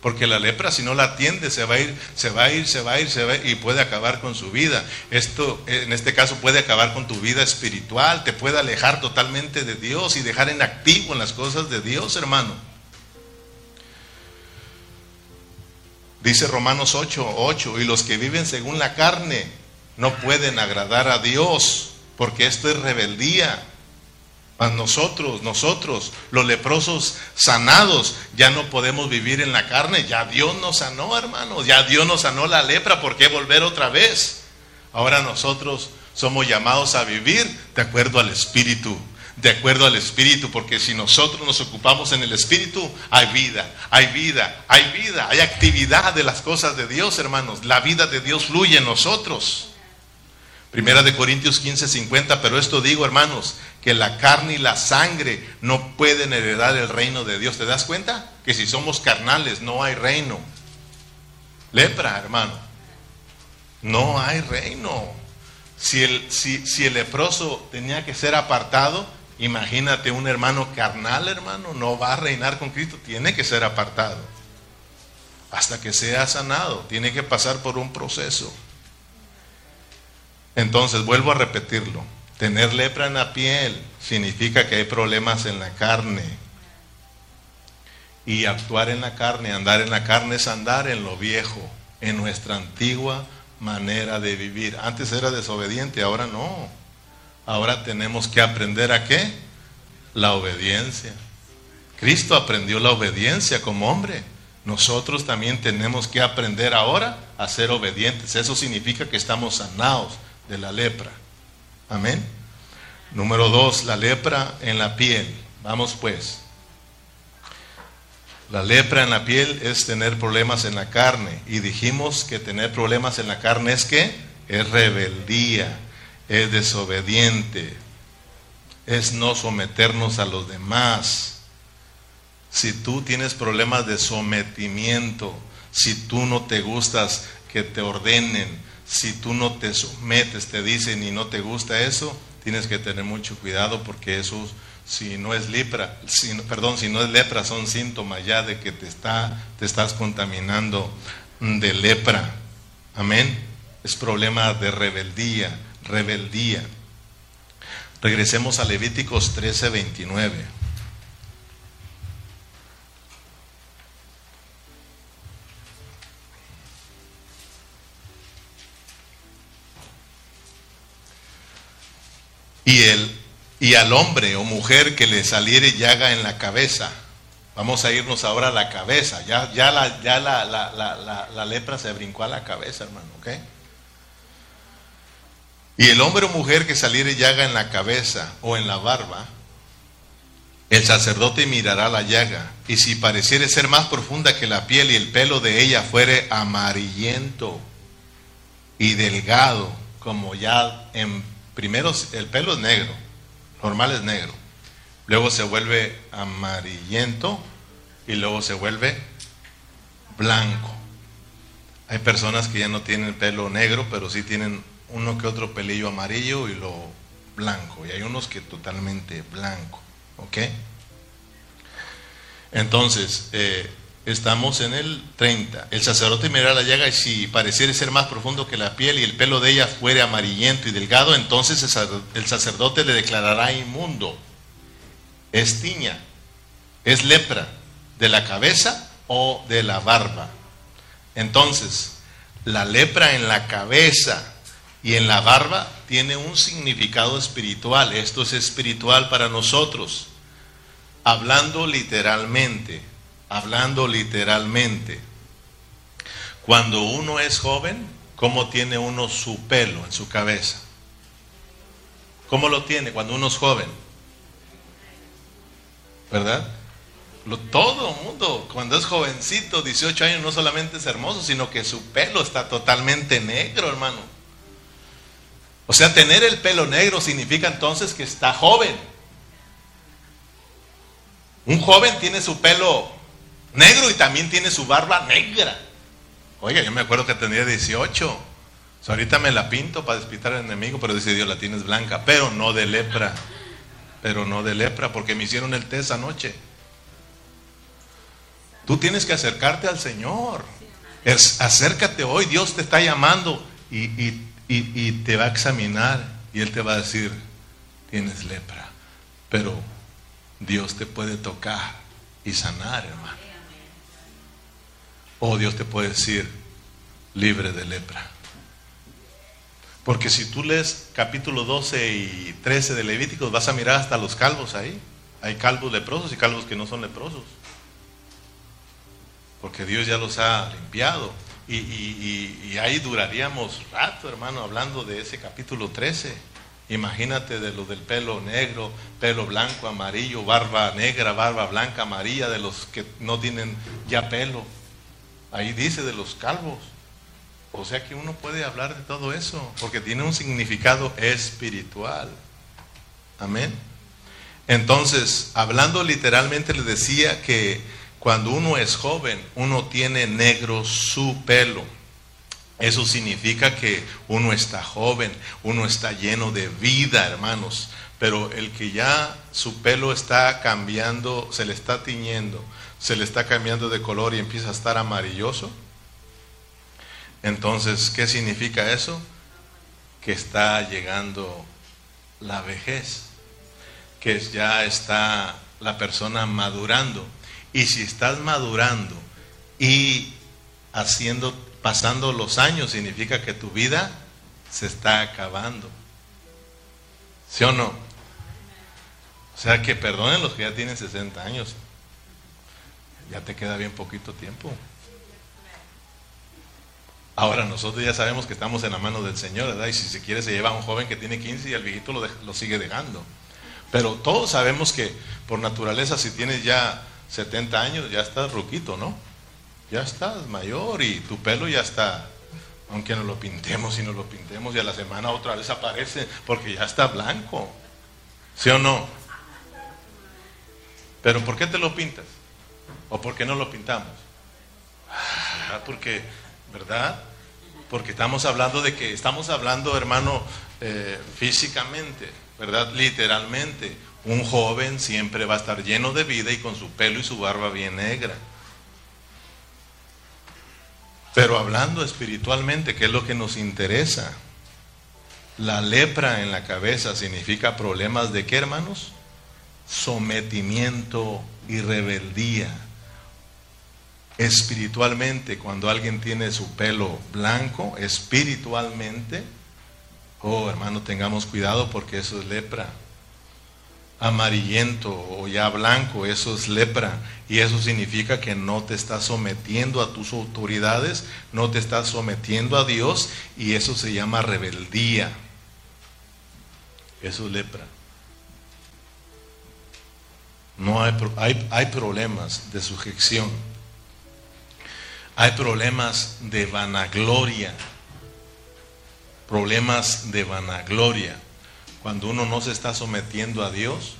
Porque la lepra, si no la atiende, se va a ir, se va a ir, se va a ir, se va a ir y puede acabar con su vida. Esto, en este caso, puede acabar con tu vida espiritual, te puede alejar totalmente de Dios y dejar en activo en las cosas de Dios, hermano. Dice Romanos 8, 8, y los que viven según la carne no pueden agradar a Dios, porque esto es rebeldía nosotros, nosotros, los leprosos sanados, ya no podemos vivir en la carne. Ya Dios nos sanó, hermanos. Ya Dios nos sanó la lepra. ¿Por qué volver otra vez? Ahora nosotros somos llamados a vivir de acuerdo al Espíritu. De acuerdo al Espíritu, porque si nosotros nos ocupamos en el Espíritu, hay vida, hay vida, hay vida, hay actividad de las cosas de Dios, hermanos. La vida de Dios fluye en nosotros. Primera de Corintios 15, 50, pero esto digo, hermanos, que la carne y la sangre no pueden heredar el reino de Dios. ¿Te das cuenta? Que si somos carnales no hay reino. Lepra, hermano. No hay reino. Si el, si, si el leproso tenía que ser apartado, imagínate un hermano carnal, hermano, no va a reinar con Cristo, tiene que ser apartado. Hasta que sea sanado, tiene que pasar por un proceso. Entonces, vuelvo a repetirlo. Tener lepra en la piel significa que hay problemas en la carne. Y actuar en la carne, andar en la carne es andar en lo viejo, en nuestra antigua manera de vivir. Antes era desobediente, ahora no. Ahora tenemos que aprender a qué? La obediencia. Cristo aprendió la obediencia como hombre. Nosotros también tenemos que aprender ahora a ser obedientes. Eso significa que estamos sanados de la lepra. Amén. Número dos, la lepra en la piel. Vamos pues. La lepra en la piel es tener problemas en la carne. Y dijimos que tener problemas en la carne es que es rebeldía, es desobediente, es no someternos a los demás. Si tú tienes problemas de sometimiento, si tú no te gustas que te ordenen, si tú no te sometes, te dicen y no te gusta eso, tienes que tener mucho cuidado porque eso, si no es lepra, si, perdón, si no es lepra, son síntomas ya de que te, está, te estás contaminando de lepra. Amén. Es problema de rebeldía, rebeldía. Regresemos a Levíticos 13, 29. Y, el, y al hombre o mujer que le saliere llaga en la cabeza. Vamos a irnos ahora a la cabeza. Ya, ya, la, ya la, la, la, lepra se brincó a la cabeza, hermano. ¿ok? Y el hombre o mujer que saliere llaga en la cabeza o en la barba, el sacerdote mirará la llaga, y si pareciere ser más profunda que la piel y el pelo de ella fuere amarillento y delgado, como ya en Primero el pelo es negro, normal es negro. Luego se vuelve amarillento y luego se vuelve blanco. Hay personas que ya no tienen pelo negro, pero sí tienen uno que otro pelillo amarillo y lo blanco. Y hay unos que totalmente blanco. ¿Ok? Entonces, eh, estamos en el 30. El sacerdote mirará la llaga y si pareciera ser más profundo que la piel y el pelo de ella fuere amarillento y delgado, entonces el sacerdote le declarará inmundo. Es tiña, es lepra de la cabeza o de la barba. Entonces, la lepra en la cabeza y en la barba tiene un significado espiritual. Esto es espiritual para nosotros. Hablando literalmente, hablando literalmente. Cuando uno es joven, ¿cómo tiene uno su pelo en su cabeza? ¿Cómo lo tiene cuando uno es joven? ¿Verdad? todo el mundo, cuando es jovencito, 18 años, no solamente es hermoso, sino que su pelo está totalmente negro, hermano. O sea, tener el pelo negro significa entonces que está joven. Un joven tiene su pelo negro y también tiene su barba negra. Oiga, yo me acuerdo que tenía 18. ahorita me la pinto para despitar al enemigo, pero dice Dios, la tienes blanca, pero no de lepra. Pero no de lepra, porque me hicieron el test anoche. Tú tienes que acercarte al Señor. Acércate hoy, Dios te está llamando y, te va a examinar y Él te va a decir, tienes lepra, pero Dios te puede tocar y sanar, hermano. O Dios te puede decir, libre de lepra. Porque si tú lees capítulo 12 y 13 de Levíticos, vas a mirar hasta los calvos ahí. Hay calvos leprosos y calvos que no son leprosos porque Dios ya los ha limpiado. Y, ahí duraríamos rato, hermano, hablando de ese capítulo 13. Imagínate de lo del pelo negro, pelo blanco, amarillo, barba negra, barba blanca, amarilla, de los que no tienen ya pelo. Ahí dice de los calvos. O sea que uno puede hablar de todo eso, porque tiene un significado espiritual. Amén. Entonces, hablando literalmente, le decía que cuando uno es joven, uno tiene negro su pelo. Eso significa que uno está joven, uno está lleno de vida, hermanos. Pero el que ya su pelo está cambiando, se le está tiñendo, se le está cambiando de color y empieza a estar amarilloso. Entonces, ¿qué significa eso? Que está llegando la vejez, que ya está la persona madurando. Y si estás madurando y haciendo, pasando los años, significa que tu vida se está acabando. ¿Sí o no? O sea que perdonen los que ya tienen 60 años. Ya te queda bien poquito tiempo. Ahora nosotros ya sabemos que estamos en la mano del Señor, ¿verdad? Y si se quiere se lleva a un joven que tiene 15 y el viejito lo, lo sigue dejando. Pero todos sabemos que por naturaleza si tienes ya 70 años, ya estás ruquito, ¿no? Ya estás mayor y tu pelo ya está, aunque no lo pintemos y no lo pintemos y a la semana otra vez aparece porque ya está blanco. ¿Sí o no? Pero ¿por qué te lo pintas? ¿O por qué no lo pintamos? Ah, porque, ¿verdad? Porque estamos hablando de que, estamos hablando, hermano, eh, físicamente, ¿verdad? Literalmente. Un joven siempre va a estar lleno de vida y con su pelo y su barba bien negra. Pero hablando espiritualmente, ¿qué es lo que nos interesa? La lepra en la cabeza significa problemas de qué, hermanos? Sometimiento y rebeldía. Espiritualmente, cuando alguien tiene su pelo blanco, espiritualmente, oh hermano, tengamos cuidado porque eso es lepra amarillento o ya blanco, eso es lepra. Y eso significa que no te estás sometiendo a tus autoridades, no te estás sometiendo a Dios y eso se llama rebeldía. Eso es lepra. No hay, hay, hay problemas de sujeción. Hay problemas de vanagloria. Problemas de vanagloria cuando uno no se está sometiendo a Dios,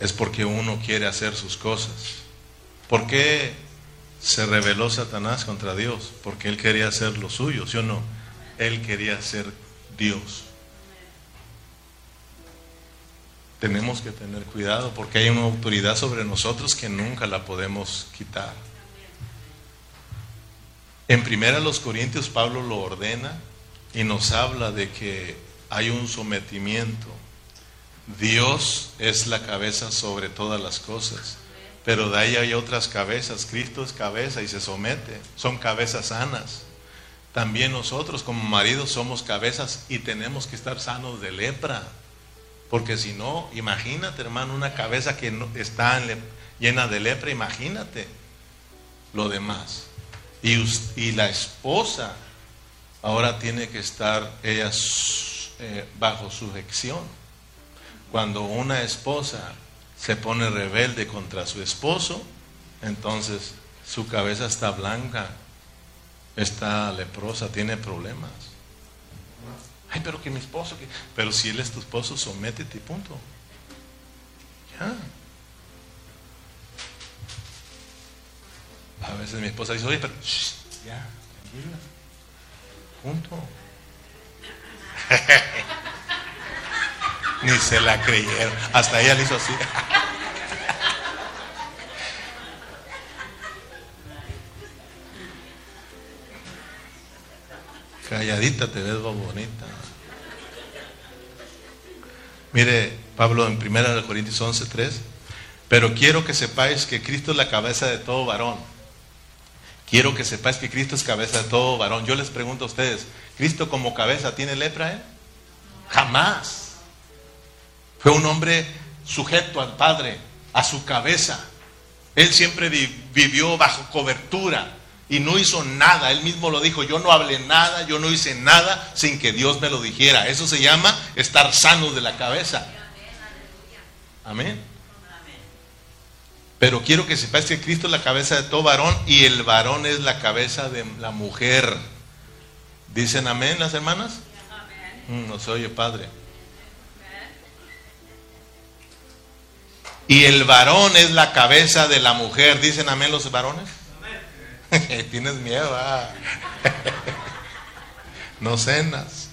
es porque uno quiere hacer sus cosas. ¿Por qué se rebeló Satanás contra Dios porque él quería ser lo suyo, ¿sí o no? Él quería ser Dios. Tenemos que tener cuidado porque hay una autoridad sobre nosotros que nunca la podemos quitar. En primera los Corintios Pablo lo ordena y nos habla de que hay un sometimiento. Dios es la cabeza sobre todas las cosas, pero de ahí hay otras cabezas. Cristo es cabeza y se somete. Son cabezas sanas. También nosotros como maridos somos cabezas y tenemos que estar sanos de lepra. Porque si no, imagínate hermano, una cabeza que está llena de lepra, imagínate lo demás. Y, la esposa ahora tiene que estar ella eh, bajo sujeción. Cuando una esposa se pone rebelde contra su esposo, entonces su cabeza está blanca, está leprosa, tiene problemas. Ay, pero que mi esposo, pero si él es tu esposo, sométete punto. Ya. A veces mi esposa dice, oye, pero ya, tranquila, punto. Ni se la creyeron. Hasta ella le hizo así. Calladita te ves bonita. Mire, Pablo en 1 Corintios 11, 3. Pero quiero que sepáis que Cristo es la cabeza de todo varón Quiero que sepáis que Cristo es cabeza de todo varón. Yo les pregunto a ustedes, ¿Cristo como cabeza tiene lepra? Eh? Jamás. Fue un hombre sujeto al Padre, a su cabeza. Él siempre vivió bajo cobertura y no hizo nada. Él mismo lo dijo, yo no hablé nada, yo no hice nada sin que Dios me lo dijera. Eso se llama estar sano de la cabeza. Amén. Pero quiero que sepáis que Cristo es la cabeza de todo varón y el varón es la cabeza de la mujer. ¿Dicen amén las hermanas? Mm, no se oye, Padre. Y el varón es la cabeza de la mujer. ¿Dicen amén los varones? *laughs* Tienes miedo. Ah. *laughs* no cenas.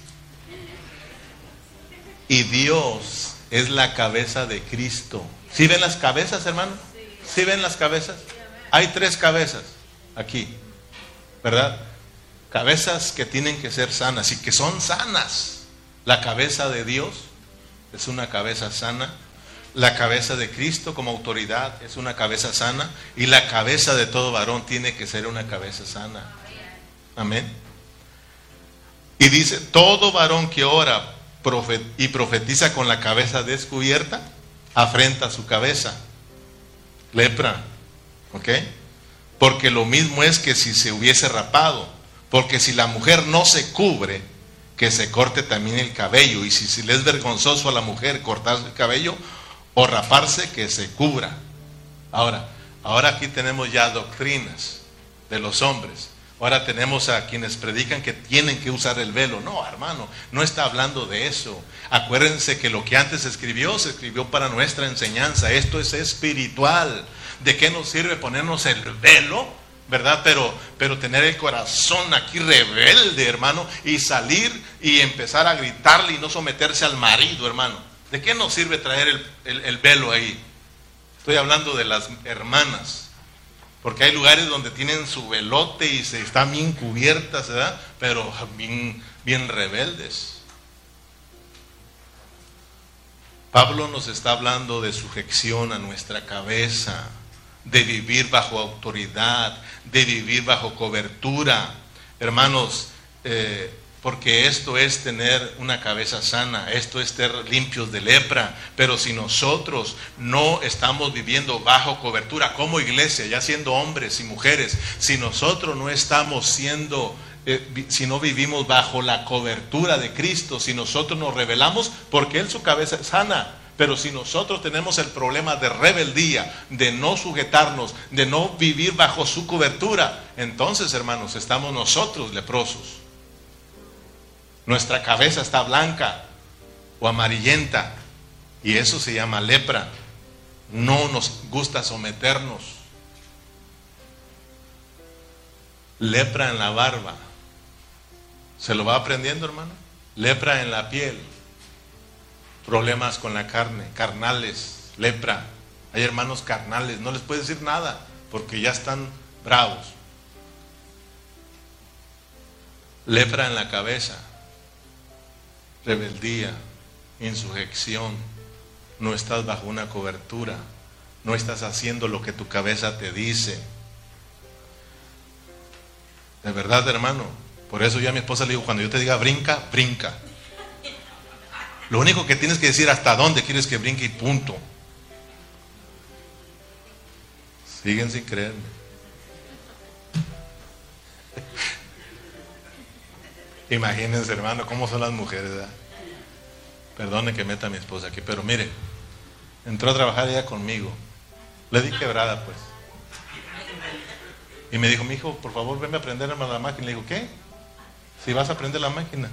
Y Dios es la cabeza de Cristo. ¿Sí ven las cabezas, hermano? ¿Sí ven las cabezas? Hay tres cabezas aquí, ¿verdad? Cabezas que tienen que ser sanas y que son sanas. La cabeza de Dios es una cabeza sana. La cabeza de Cristo como autoridad es una cabeza sana. Y la cabeza de todo varón tiene que ser una cabeza sana. Amén. Y dice, todo varón que ora y profetiza con la cabeza descubierta, afrenta su cabeza lepra. ¿Ok? Porque lo mismo es que si se hubiese rapado. Porque si la mujer no se cubre, que se corte también el cabello. Y si, le es vergonzoso a la mujer cortarse el cabello o raparse, que se cubra. Ahora, ahora aquí tenemos ya doctrinas de los hombres. Ahora tenemos a quienes predican que tienen que usar el velo. No, hermano, no está hablando de eso. Acuérdense que lo que antes escribió, se escribió para nuestra enseñanza. Esto es espiritual. ¿De qué nos sirve ponernos el velo? ¿Verdad? Pero, pero tener el corazón aquí rebelde, hermano, y salir y empezar a gritarle y no someterse al marido, hermano. ¿De qué nos sirve traer el, el velo ahí? Estoy hablando de las hermanas. Porque hay lugares donde tienen su velote y se están bien cubiertas, ¿verdad? Pero bien, bien rebeldes. Pablo nos está hablando de sujeción a nuestra cabeza, de vivir bajo autoridad, de vivir bajo cobertura. Hermanos, eh, porque esto es tener una cabeza sana, esto es ser limpios de lepra, pero si nosotros no estamos viviendo bajo cobertura como iglesia, ya siendo hombres y mujeres, si nosotros no estamos siendo, eh, si no vivimos bajo la cobertura de Cristo, si nosotros nos revelamos, porque Él su cabeza es sana, pero si nosotros tenemos el problema de rebeldía, de no sujetarnos, de no vivir bajo su cobertura, entonces hermanos, estamos nosotros leprosos. Nuestra cabeza está blanca o amarillenta y eso se llama lepra. No nos gusta someternos. lepra en la barba. ¿Se lo va aprendiendo, hermano? Lepra en la piel. Problemas con la carne, carnales, lepra. Hay hermanos carnales, no les puede decir nada porque ya están bravos. Lepra en la cabeza, rebeldía, insurrección. No estás bajo una cobertura, no estás haciendo lo que tu cabeza te dice. De verdad, hermano. Por eso yo a mi esposa le digo, cuando yo te diga brinca, brinca. Lo único que tienes que decir hasta dónde quieres que brinque y punto. Siguen sin creerme. Imagínense, hermano, cómo son las mujeres. Perdone que meta a mi esposa aquí, pero mire, entró a trabajar ella conmigo. Le di quebrada, pues. Y me dijo, mi hijo, por favor, venme a aprender la máquina. Le digo, ¿qué? Si vas a aprender la máquina,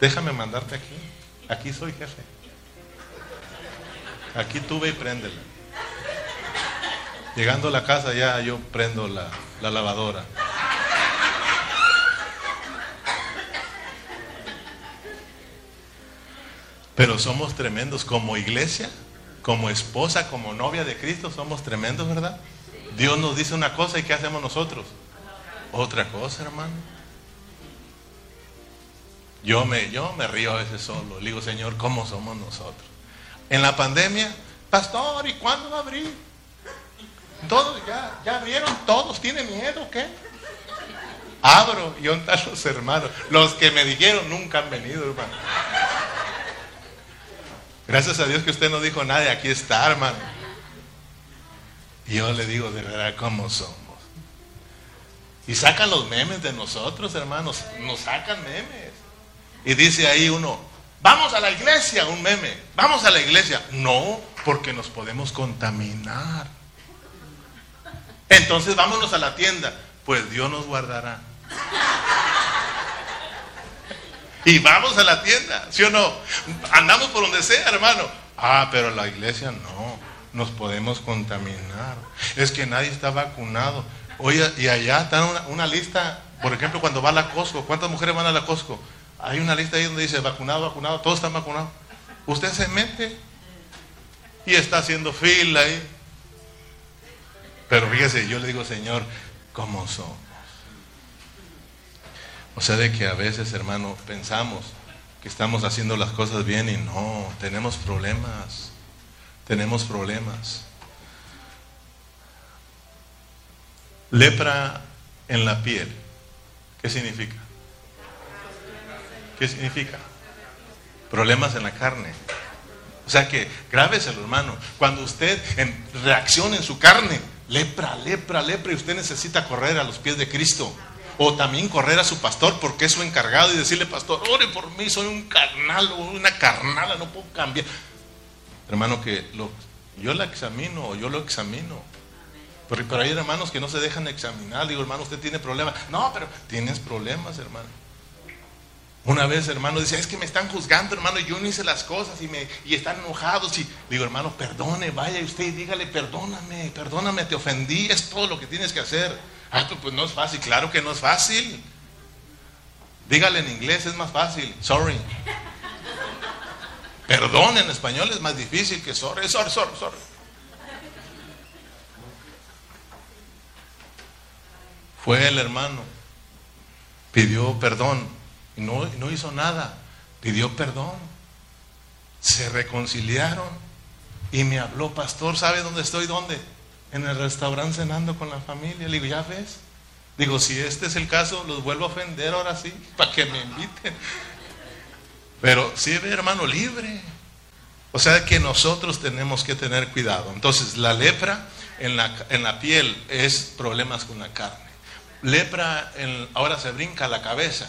déjame mandarte aquí. Aquí soy jefe. Aquí tú ve y préndela. Llegando a la casa ya yo prendo la lavadora. Pero somos tremendos como iglesia, como esposa, como novia de Cristo, somos tremendos, ¿verdad? Dios nos dice una cosa y ¿qué hacemos nosotros? Otra cosa, hermano. Yo me, yo me río a veces solo. Le digo, Señor, ¿cómo somos nosotros? En la pandemia, pastor, ¿y cuándo va a abrir? Todos ya, ya abrieron, todos tienen miedo, ¿qué? Abro y onda los hermanos. Los que me dijeron nunca han venido, hermano. Gracias a Dios que usted no dijo nada aquí está, hermano. Y yo le digo, de verdad, ¿cómo somos? Y sacan los memes de nosotros, hermanos. Nos sacan memes. Y dice ahí uno, vamos a la iglesia, un meme. Vamos a la iglesia. No, porque nos podemos contaminar. Entonces vámonos a la tienda. Pues Dios nos guardará. Y vamos a la tienda, ¿sí o no? Andamos por donde sea, hermano. Ah, pero la iglesia no nos podemos contaminar. Es que nadie está vacunado. Oye, y allá está una, lista, por ejemplo, cuando va a la Costco, ¿cuántas mujeres van a la Costco? Hay una lista ahí donde dice vacunado, vacunado, todos están vacunados. Usted se mete y está haciendo fila ahí. Pero fíjese, yo le digo, Señor, ¿cómo somos? O sea, de que a veces, hermano, pensamos que estamos haciendo las cosas bien y no, tenemos problemas tenemos problemas. Lepra en la piel. ¿Qué significa? ¿Qué significa? Problemas en la carne. O sea que, grábeselo, hermano. Cuando usted reacciona en su carne, lepra, lepra, lepra, y usted necesita correr a los pies de Cristo. O también correr a su pastor porque es su encargado y decirle, pastor, ore por mí, soy un carnal o una carnala, no puedo cambiar. Hermano, que lo, yo la examino o yo lo examino. Pero, hay hermanos que no se dejan examinar. Digo, hermano, usted tiene problemas. No, pero tienes problemas, hermano. Una vez, hermano, dice, es que me están juzgando, hermano, y yo no hice las cosas y, me, y están enojados. Y digo, hermano, perdone, vaya usted y dígale, perdóname, perdóname, te ofendí, es todo lo que tienes que hacer. Ah, pues, pues no es fácil, claro que no es fácil. Dígale en inglés, es más fácil, sorry. Perdón en español es más difícil que sorry, sorry, sorry, sorry. Fue el hermano, pidió perdón y no, no hizo nada, pidió perdón. Se reconciliaron y me habló, pastor, ¿sabe dónde estoy? ¿Dónde? En el restaurante cenando con la familia. Le digo, ¿ya ves? Digo, si este es el caso, los vuelvo a ofender ahora sí, *laughs* para que me inviten. Pero sí, hermano, libre. O sea que nosotros tenemos que tener cuidado. Entonces, la lepra en la, en la piel es problemas con la carne. Lepra, en, ahora se brinca la cabeza.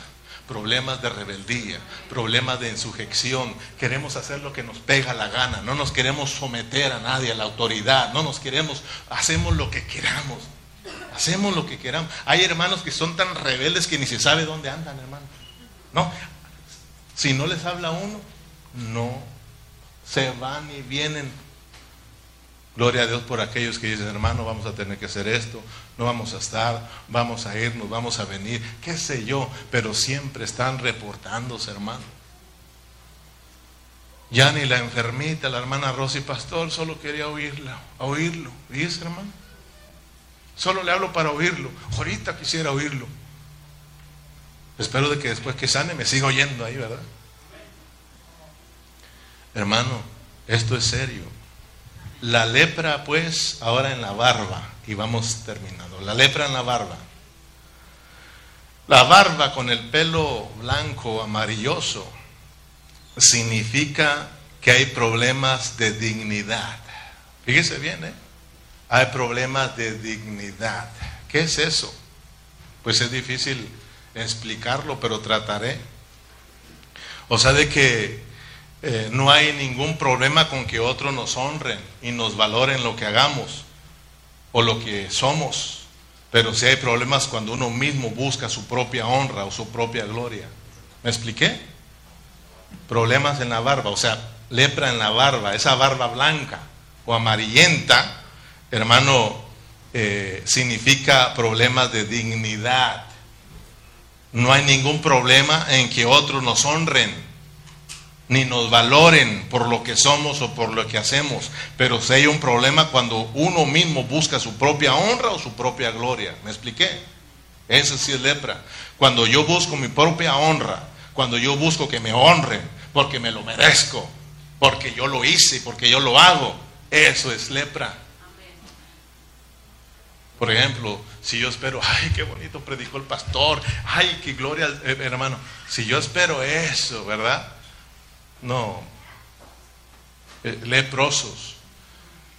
Problemas de rebeldía, problemas de insurrección. Queremos hacer lo que nos pega la gana. No nos queremos someter a nadie, a la autoridad. No nos queremos, hacemos lo que queramos. Hacemos lo que queramos. Hay hermanos que son tan rebeldes que ni se sabe dónde andan, hermano. No, si no les habla uno, no se van y vienen. Gloria a Dios por aquellos que dicen, hermano, vamos a tener que hacer esto, no vamos a estar, vamos a irnos, vamos a venir, qué sé yo, pero siempre están reportándose, hermano. Ya ni la enfermita, la hermana Rosy Pastor, solo quería oírla, oírlo. ¿Dice, hermano? Solo le hablo para oírlo. Ahorita quisiera oírlo. Espero de que después que sane me siga oyendo ahí, ¿verdad? Hermano, esto es serio. La lepra, pues, ahora en la barba, y vamos terminando. La lepra en la barba. La barba con el pelo blanco, amarilloso, significa que hay problemas de dignidad. Fíjese bien, ¿eh? Hay problemas de dignidad. ¿Qué es eso? Pues es difícil explicarlo, pero trataré. O sea, de que eh, no hay ningún problema con que otros nos honren y nos valoren lo que hagamos o lo que somos. Pero si hay problemas cuando uno mismo busca su propia honra o su propia gloria. ¿Me expliqué? Problemas en la barba, o sea, lepra en la barba, esa barba blanca o amarillenta, hermano, eh, significa problemas de dignidad. No hay ningún problema en que otros nos honren ni nos valoren por lo que somos o por lo que hacemos, pero si hay un problema cuando uno mismo busca su propia honra o su propia gloria. ¿Me expliqué? Eso sí es lepra. Cuando yo busco mi propia honra, cuando yo busco que me honren, porque me lo merezco, porque yo lo hice, porque yo lo hago, eso es lepra. Por ejemplo, si yo espero, *laughs* ay, qué bonito predicó el pastor, ay, qué gloria, eh, hermano, si yo espero eso, ¿verdad? No, eh, leprosos.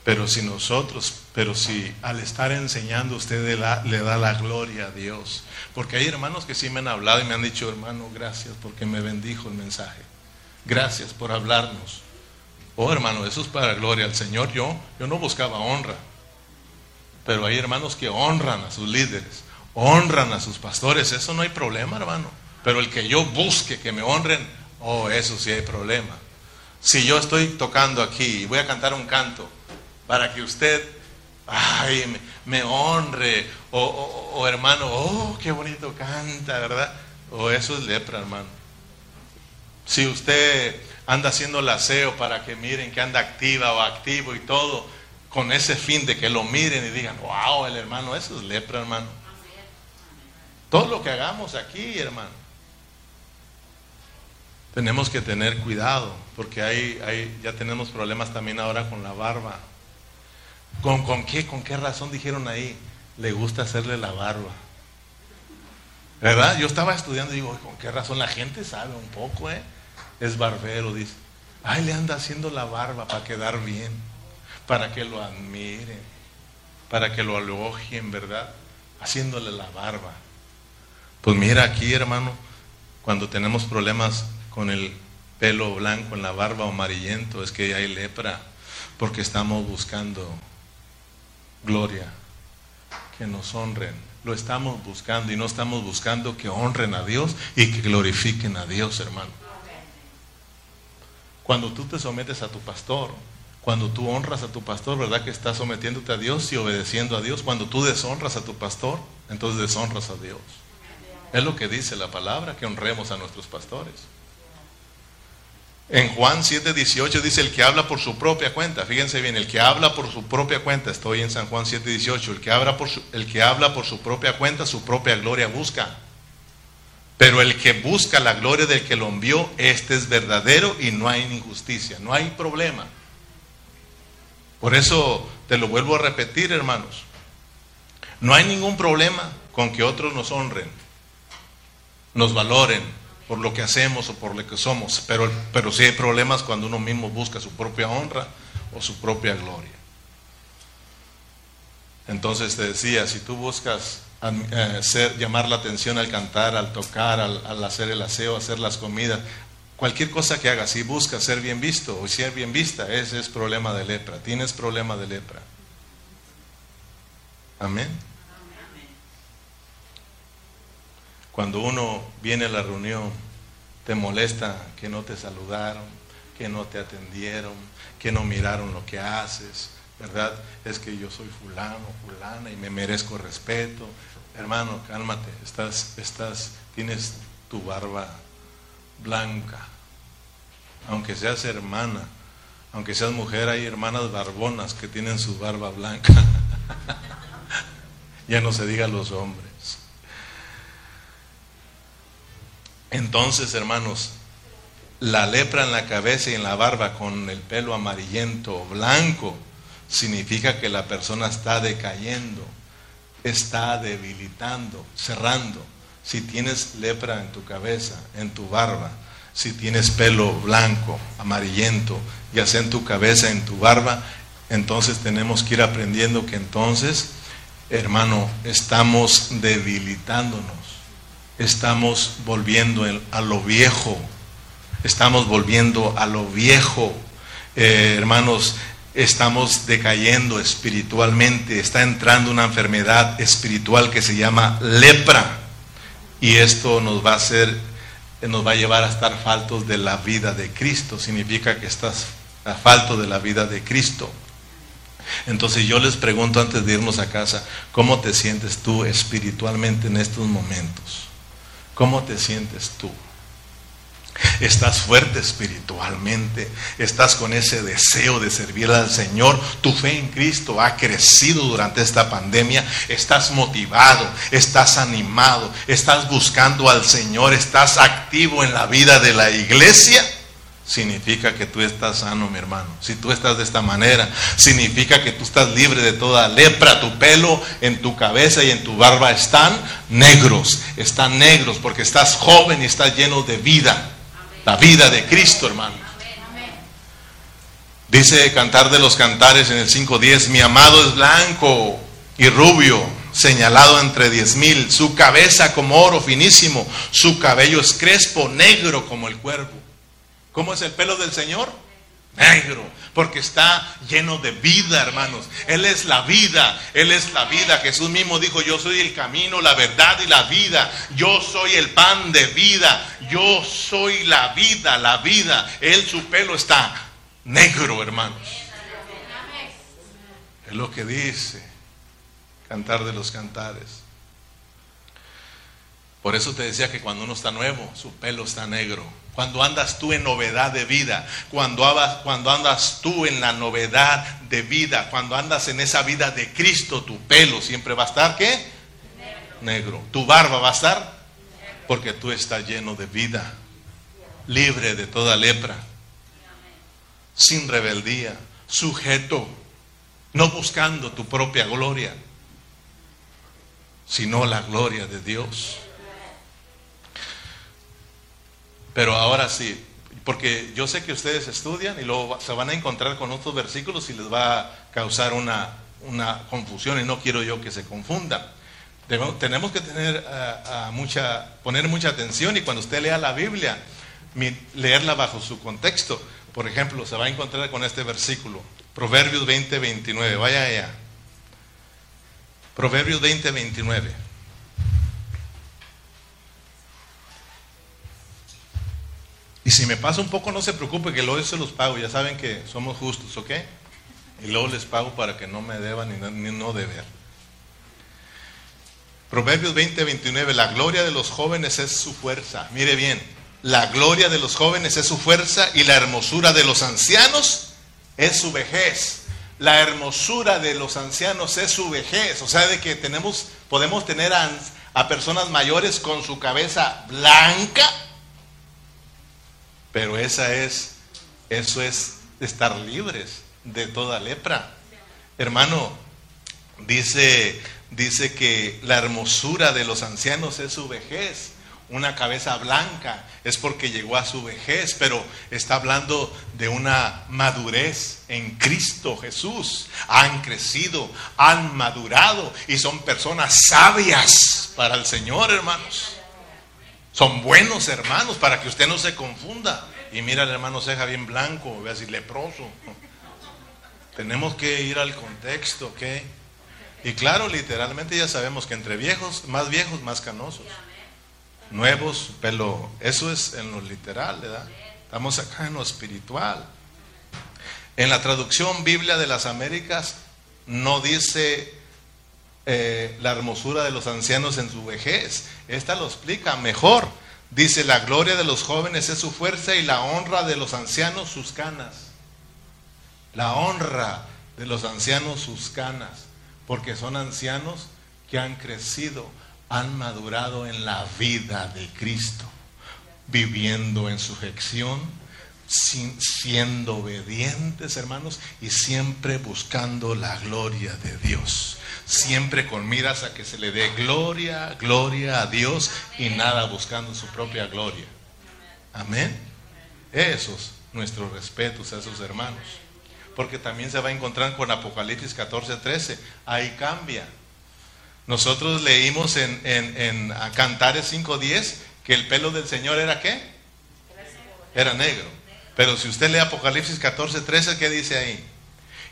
Pero si nosotros, pero si al estar enseñando usted le da la gloria a Dios. Porque hay hermanos que sí me han hablado y me han dicho, hermano, gracias porque me bendijo el mensaje. Gracias por hablarnos. Oh, hermano, eso es para gloria al Señor. Yo, yo no buscaba honra. Pero hay hermanos que honran a sus líderes, honran a sus pastores. Eso no hay problema, hermano. Pero el que yo busque que me honren, Oh, eso sí hay problema. Si yo estoy tocando aquí y voy a cantar un canto para que usted, ay, me, honre, o, hermano, oh, qué bonito canta, ¿verdad? O eso es lepra, hermano. Si usted anda haciendo el para que miren que anda activa o activo y todo, con ese fin de que lo miren y digan, wow, el hermano, eso es lepra, hermano. Todo lo que hagamos aquí, hermano tenemos que tener cuidado, porque hay, hay, ya tenemos problemas también ahora con la barba. ¿Con, ¿Con qué? ¿Con qué razón dijeron ahí? Le gusta hacerle la barba. ¿Verdad? Yo estaba estudiando y digo, ¿con qué razón? La gente sabe un poco, ¿eh? Es barbero, dice. Ay, le anda haciendo la barba para quedar bien, para que lo admiren, para que lo elogien, ¿verdad? Haciéndole la barba. Pues mira aquí, hermano, cuando tenemos problemas con el pelo blanco en la barba amarillento, es que hay lepra, porque estamos buscando gloria, que nos honren. Lo estamos buscando y no estamos buscando que honren a Dios y que glorifiquen a Dios, hermano. Cuando tú te sometes a tu pastor, cuando tú honras a tu pastor, ¿verdad que estás sometiéndote a Dios y obedeciendo a Dios? Cuando tú deshonras a tu pastor, entonces deshonras a Dios. Es lo que dice la palabra, que honremos a nuestros pastores. En Juan 7:18 dice el que habla por su propia cuenta. Fíjense bien, el que habla por su propia cuenta. Estoy en San Juan 7:18. El que habla por su, el que habla por su propia cuenta, su propia gloria busca. Pero el que busca la gloria del que lo envió, este es verdadero y no hay injusticia, no hay problema. Por eso te lo vuelvo a repetir, hermanos. No hay ningún problema con que otros nos honren, nos valoren, por lo que hacemos o por lo que somos, pero, pero sí hay problemas cuando uno mismo busca su propia honra o su propia gloria. Entonces te decía, si tú buscas eh, llamar la atención al cantar, al tocar, al, hacer el aseo, hacer las comidas, cualquier cosa que hagas, si buscas ser bien visto o ser bien vista, ese es problema de lepra. Tienes problema de lepra. Amén. Cuando uno viene a la reunión, te molesta que no te saludaron, que no te atendieron, que no miraron lo que haces, ¿verdad? Es que yo soy fulano, fulana y me merezco respeto. Hermano, cálmate, estás, estás, tienes tu barba blanca. Aunque seas hermana, aunque seas mujer, hay hermanas barbonas que tienen su barba blanca. *laughs* ya no se diga los hombres. Entonces, hermanos, la lepra en la cabeza y en la barba con el pelo amarillento o blanco significa que la persona está decayendo, está debilitando, cerrando. Si tienes lepra en tu cabeza, en tu barba, si tienes pelo blanco, amarillento, ya sea en tu cabeza, en tu barba, entonces tenemos que ir aprendiendo que entonces, hermano, estamos debilitándonos, estamos volviendo a lo viejo, estamos volviendo a lo viejo. Eh, hermanos, estamos decayendo espiritualmente, está entrando una enfermedad espiritual que se llama lepra. Y esto nos va a hacer, nos va a llevar a estar faltos de la vida de Cristo. Significa que estás a falto de la vida de Cristo. Entonces yo les pregunto antes de irnos a casa, ¿cómo te sientes tú espiritualmente en estos momentos? ¿Cómo te sientes tú? Estás fuerte espiritualmente, estás con ese deseo de servir al Señor, tu fe en Cristo ha crecido durante esta pandemia, estás motivado, estás animado, estás buscando al Señor, estás activo en la vida de la iglesia significa que tú estás sano, mi hermano. Si tú estás de esta manera, significa que tú estás libre de toda lepra. Tu pelo en tu cabeza y en tu barba están negros, están negros porque estás joven y estás lleno de vida. La vida de Cristo, hermano. Dice Cantar de los Cantares en el 5.10, mi amado es blanco y rubio, señalado entre diez mil, su cabeza como oro finísimo, su cabello es crespo, negro como el cuervo. ¿Cómo es el pelo del Señor? Negro, porque está lleno de vida, hermanos. Él es la vida, Él es la vida. Jesús mismo dijo, yo soy el camino, la verdad y la vida. Yo soy el pan de vida. Yo soy la vida, la vida. Él, su pelo está negro, hermanos. Es lo que dice Cantar de los Cantares. Por eso te decía que cuando uno está nuevo, su pelo está negro. Cuando andas tú en novedad de vida, cuando, cuando andas tú en la novedad de vida, cuando andas en esa vida de Cristo, tu pelo siempre va a estar ¿qué? Negro. negro. Tu barba va a estar porque tú estás lleno de vida, libre de toda lepra, sin rebeldía, sujeto, no buscando tu propia gloria, sino la gloria de Dios. Pero ahora sí, porque yo sé que ustedes estudian y luego se van a encontrar con otros versículos y les va a causar una, confusión y no quiero yo que se confundan. Tenemos que tener mucha, poner mucha atención y cuando usted lea la Biblia, leerla bajo su contexto. Por ejemplo, se va a encontrar con este versículo, Proverbios 20, 29. Vaya allá. Proverbios 20, 29. Y si me pasa un poco, no se preocupe, que luego se los pago. Ya saben que somos justos, ¿ok? Y luego les pago para que no me deban ni, no deber. Proverbios 20, 29. La gloria de los jóvenes es su fuerza. Mire bien, la gloria de los jóvenes es su fuerza y la hermosura de los ancianos es su vejez. La hermosura de los ancianos es su vejez. O sea, de que tenemos, podemos tener a personas mayores con su cabeza blanca pero esa es, eso es estar libres de toda lepra. Hermano, dice, dice que la hermosura de los ancianos es su vejez. Una cabeza blanca es porque llegó a su vejez, pero está hablando de una madurez en Cristo Jesús. Han crecido, han madurado y son personas sabias para el Señor, hermanos. Son buenos hermanos para que usted no se confunda. Y mira al hermano ceja bien blanco, voy a decir leproso. Tenemos que ir al contexto, ¿ok? Y claro, literalmente ya sabemos que entre viejos, más viejos, más canosos. Nuevos, pelo. Eso es en lo literal, ¿verdad? Estamos acá en lo espiritual. En la traducción Biblia de las Américas no dice eh, la hermosura de los ancianos en su vejez. Esta lo explica mejor. Dice, la gloria de los jóvenes es su fuerza y la honra de los ancianos sus canas. La honra de los ancianos sus canas, porque son ancianos que han crecido, han madurado en la vida de Cristo, viviendo en sujeción, siendo obedientes, hermanos, y siempre buscando la gloria de Dios siempre con miras a que se le dé gloria, gloria a Dios y nada buscando su propia gloria. Amén. Esos nuestros respetos a esos hermanos. Porque también se va a encontrar con Apocalipsis 14, 13. Ahí cambia. Nosotros leímos en, en, en Cantares 5.10 que el pelo del Señor era qué? Era negro. Pero si usted lee Apocalipsis 14, 13, ¿qué dice ahí?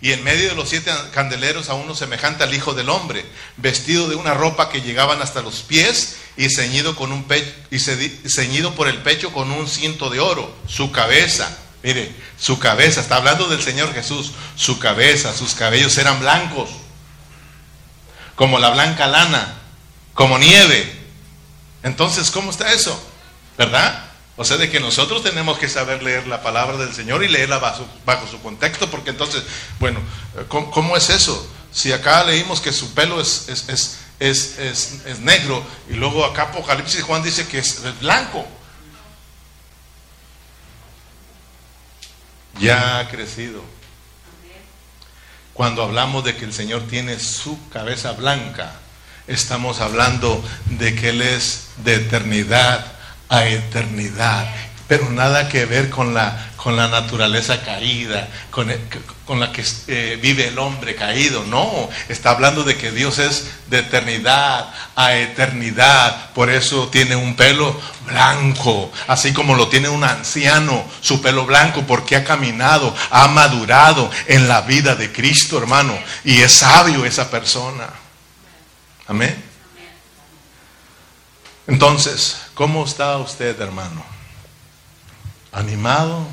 Y en medio de los siete candeleros a uno semejante al Hijo del Hombre, vestido de una ropa que llegaban hasta los pies y ceñido, con un y ceñido por el pecho con un cinto de oro. Su cabeza, mire, su cabeza, está hablando del Señor Jesús, su cabeza, sus cabellos eran blancos, como la blanca lana, como nieve. Entonces, ¿cómo está eso? ¿Verdad? O sea, de que nosotros tenemos que saber leer la palabra del Señor y leerla bajo, su contexto, porque entonces, bueno, ¿cómo, es eso? Si acá leímos que su pelo es, es, es, negro y luego acá Apocalipsis Juan dice que es blanco. Ya ha crecido. Cuando hablamos de que el Señor tiene su cabeza blanca, estamos hablando de que Él es de eternidad a eternidad. Pero nada que ver con la, con la naturaleza caída, con, con la que eh, vive el hombre caído. No, está hablando de que Dios es de eternidad a eternidad. Por eso tiene un pelo blanco, así como lo tiene un anciano, su pelo blanco, porque ha caminado, ha madurado en la vida de Cristo, hermano. Y es sabio esa persona. Amén. Entonces, ¿cómo está usted, hermano? ¿Animado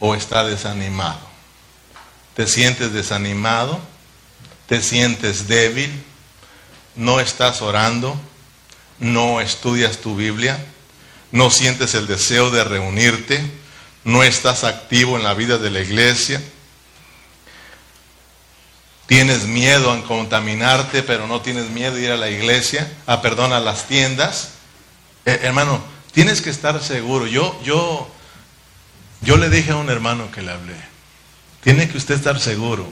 o está desanimado? ¿Te sientes desanimado? ¿Te sientes débil? ¿No estás orando? ¿No estudias tu Biblia? ¿No sientes el deseo de reunirte? ¿No estás activo en la vida de la iglesia? Tienes miedo a contaminarte, pero no tienes miedo a ir a la iglesia, a perdón, a las tiendas. Eh, hermano, tienes que estar seguro. Yo, yo, yo le dije a un hermano que le hablé, tiene que usted estar seguro.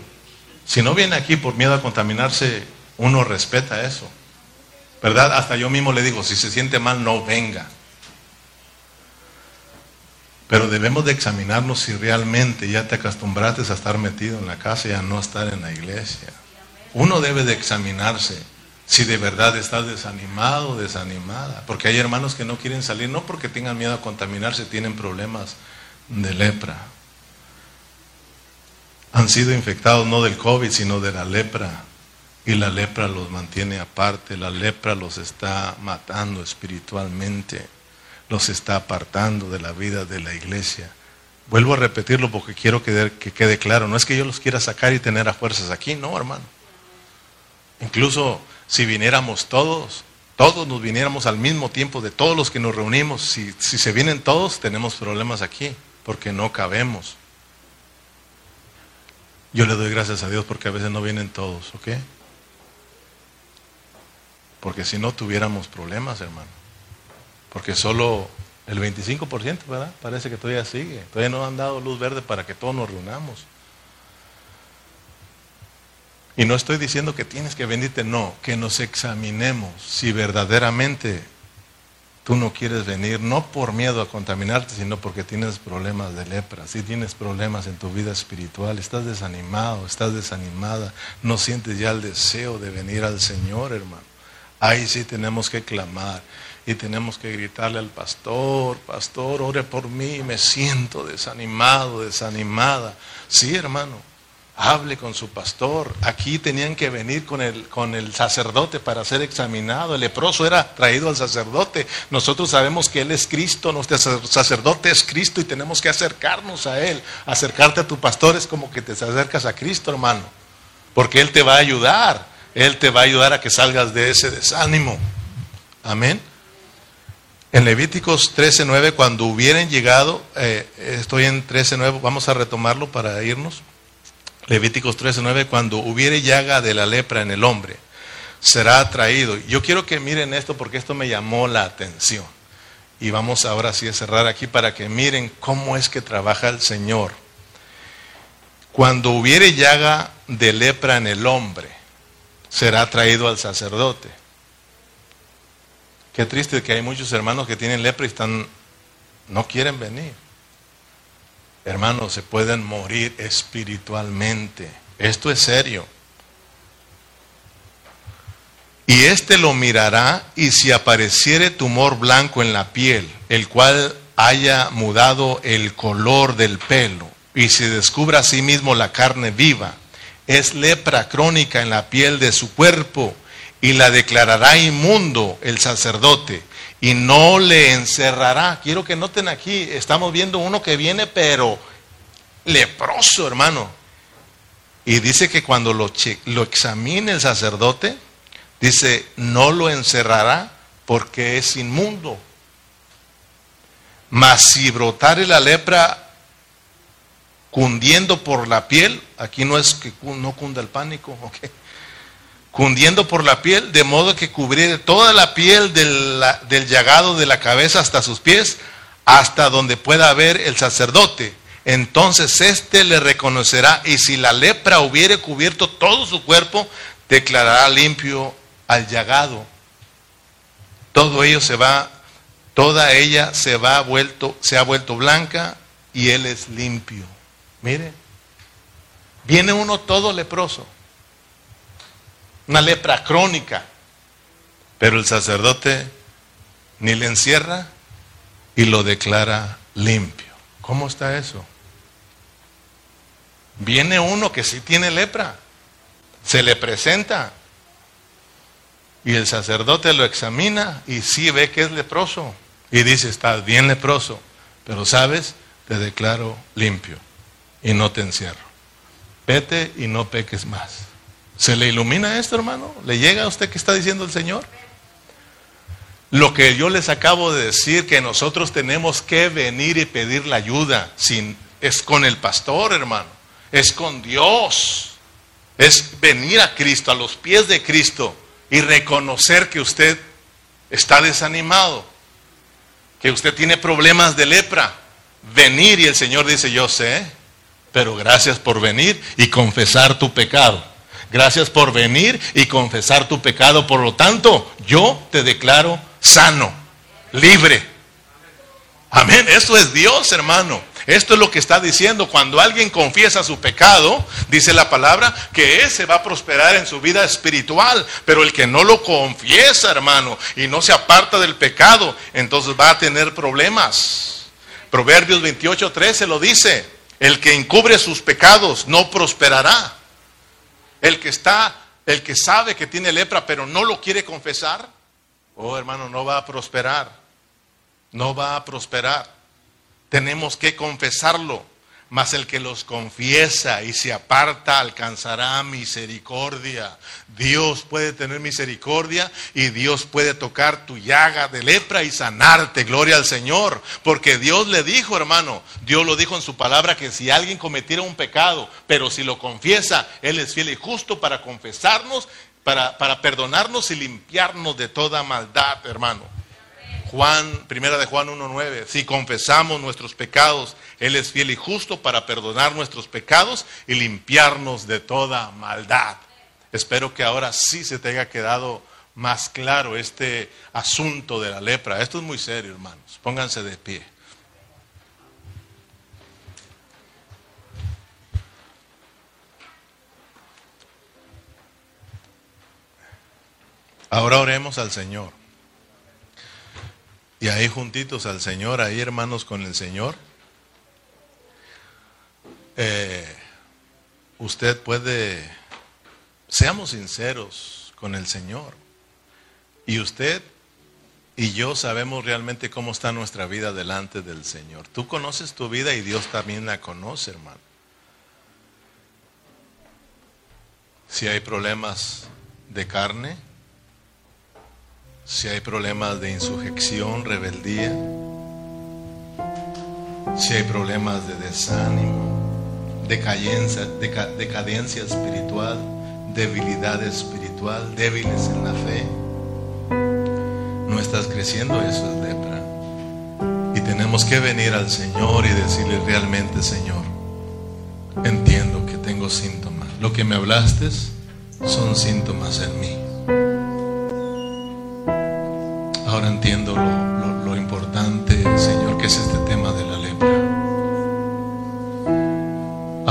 Si no viene aquí por miedo a contaminarse, uno respeta eso. ¿Verdad? Hasta yo mismo le digo, si se siente mal, no venga. Pero debemos de examinarnos si realmente ya te acostumbraste a estar metido en la casa y a no estar en la iglesia. Uno debe de examinarse si de verdad estás desanimado desanimada. Porque hay hermanos que no quieren salir, no porque tengan miedo a contaminarse, tienen problemas de lepra. Han sido infectados no del COVID, sino de la lepra. Y la lepra los mantiene aparte, la lepra los está matando espiritualmente, los está apartando de la vida de la iglesia. Vuelvo a repetirlo porque quiero que quede claro, no es que yo los quiera sacar y tener a fuerzas aquí, no, hermano. Incluso si viniéramos todos, todos nos viniéramos al mismo tiempo de todos los que nos reunimos, si, se vienen todos, tenemos problemas aquí, porque no cabemos. Yo le doy gracias a Dios porque a veces no vienen todos, ¿ok? Porque si no tuviéramos problemas, hermano. Porque solo el 25%, ¿verdad? Parece que todavía sigue. Todavía no han dado luz verde para que todos nos reunamos. Y no estoy diciendo que tienes que venirte, no, que nos examinemos si verdaderamente tú no quieres venir, no por miedo a contaminarte, sino porque tienes problemas de lepra, si tienes problemas en tu vida espiritual, estás desanimado, estás desanimada, no sientes ya el deseo de venir al Señor, hermano. Ahí sí tenemos que clamar y tenemos que gritarle al pastor, pastor, ore por mí, me siento desanimado, desanimada. Sí, hermano, hable con su pastor. Aquí tenían que venir con el, con el sacerdote para ser examinado. El leproso era traído al sacerdote. Nosotros sabemos que Él es Cristo, nuestro sacerdote es Cristo y tenemos que acercarnos a Él. Acercarte a tu pastor es como que te acercas a Cristo, hermano. Porque Él te va a ayudar. Él te va a ayudar a que salgas de ese desánimo. Amén. En Levíticos 13:9, cuando hubieran llegado, eh, estoy en 13:9, vamos a retomarlo para irnos. Levíticos 13:9, cuando hubiere llaga de la lepra en el hombre, será traído. Yo quiero que miren esto porque esto me llamó la atención. Y vamos ahora sí a cerrar aquí para que miren cómo es que trabaja el Señor. Cuando hubiere llaga de lepra en el hombre, será traído al sacerdote. Qué triste que hay muchos hermanos que tienen lepra y están, no quieren venir. Hermanos, se pueden morir espiritualmente. Esto es serio. Y éste lo mirará y si apareciere tumor blanco en la piel, el cual haya mudado el color del pelo, y se descubra a sí mismo la carne viva, es lepra crónica en la piel de su cuerpo, y la declarará inmundo el sacerdote y no le encerrará. Quiero que noten aquí, estamos viendo uno que viene pero leproso, hermano. Y dice que cuando lo, lo examine el sacerdote, dice, no lo encerrará porque es inmundo. Mas si brotare la lepra cundiendo por la piel, aquí no es que no cunda el pánico, *laughs* ¿ok? Cundiendo por la piel, de modo que cubriera toda la piel del, del llagado de la cabeza hasta sus pies, hasta donde pueda ver el sacerdote. Entonces éste le reconocerá, y si la lepra hubiere cubierto todo su cuerpo, declarará limpio al llagado. Todo ello se va, toda ella se va vuelto, se ha vuelto blanca y él es limpio. Mire, viene uno todo leproso una lepra crónica, pero el sacerdote ni le encierra y lo declara limpio. ¿Cómo está eso? Viene uno que sí tiene lepra, se le presenta y el sacerdote lo examina y sí ve que es leproso y dice, estás bien leproso, pero sabes, te declaro limpio y no te encierro. Vete y no peques más. ¿Se le ilumina esto, hermano? ¿Le llega a usted qué está diciendo el Señor? Lo que yo les acabo de decir, que nosotros tenemos que venir y pedir la ayuda, sin, es con el pastor, hermano, es con Dios, es venir a Cristo, a los pies de Cristo y reconocer que usted está desanimado, que usted tiene problemas de lepra, venir y el Señor dice, yo sé, pero gracias por venir y confesar tu pecado. Gracias por venir y confesar tu pecado. Por lo tanto, yo te declaro sano, libre. Amén. Esto es Dios, hermano. Esto es lo que está diciendo. Cuando alguien confiesa su pecado, dice la palabra, que ese va a prosperar en su vida espiritual. Pero el que no lo confiesa, hermano, y no se aparta del pecado, entonces va a tener problemas. Proverbios 28, 13 lo dice. El que encubre sus pecados no prosperará. El que está, el que sabe que tiene lepra, pero no lo quiere confesar, oh hermano, no va a prosperar. No va a prosperar. Tenemos que confesarlo mas el que los confiesa y se aparta alcanzará misericordia. Dios puede tener misericordia y Dios puede tocar tu llaga de lepra y sanarte. Gloria al Señor. Porque Dios le dijo, hermano, Dios lo dijo en su palabra que si alguien cometiera un pecado, pero si lo confiesa, Él es fiel y justo para confesarnos, para, para perdonarnos y limpiarnos de toda maldad, hermano. Juan, primera de Juan 1.9, si confesamos nuestros pecados, Él es fiel y justo para perdonar nuestros pecados y limpiarnos de toda maldad. Espero que ahora sí se te haya quedado más claro este asunto de la lepra. Esto es muy serio, hermanos. Pónganse de pie. Ahora oremos al Señor. Y ahí juntitos al Señor, ahí hermanos con el Señor. Eh, usted puede, seamos sinceros con el Señor. Y usted y yo sabemos realmente cómo está nuestra vida delante del Señor. Tú conoces tu vida y Dios también la conoce, hermano. Si hay problemas de carne, si hay problemas de insurrección, rebeldía, si hay problemas de desánimo, decadencia, decadencia espiritual, debilidad espiritual, débiles en la fe, no estás creciendo, eso es lepra. Y tenemos que venir al Señor y decirle realmente, Señor, entiendo que tengo síntomas. Lo que me hablaste son síntomas en mí. Ahora entiendo lo, lo importante, Señor, que es este tema de la lepra.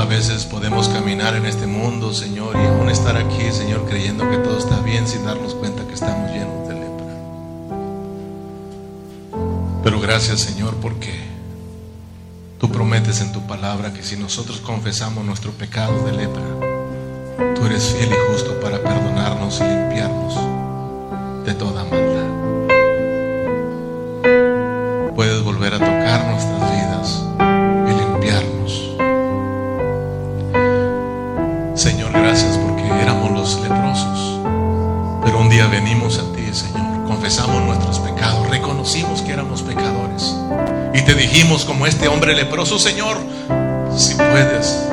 A veces podemos caminar en este mundo, Señor, y aún estar aquí, Señor, creyendo que todo está bien sin darnos cuenta que estamos llenos de lepra. Pero gracias, Señor, porque tú prometes en tu palabra que si nosotros confesamos nuestro pecado de lepra, tú eres fiel y justo para perdonarnos y limpiarnos de toda maldad. A tocar nuestras vidas y limpiarnos. Señor, gracias porque éramos los leprosos, pero un día venimos a ti, Señor, confesamos nuestros pecados, reconocimos que éramos pecadores y te dijimos como este hombre leproso, Señor, si puedes,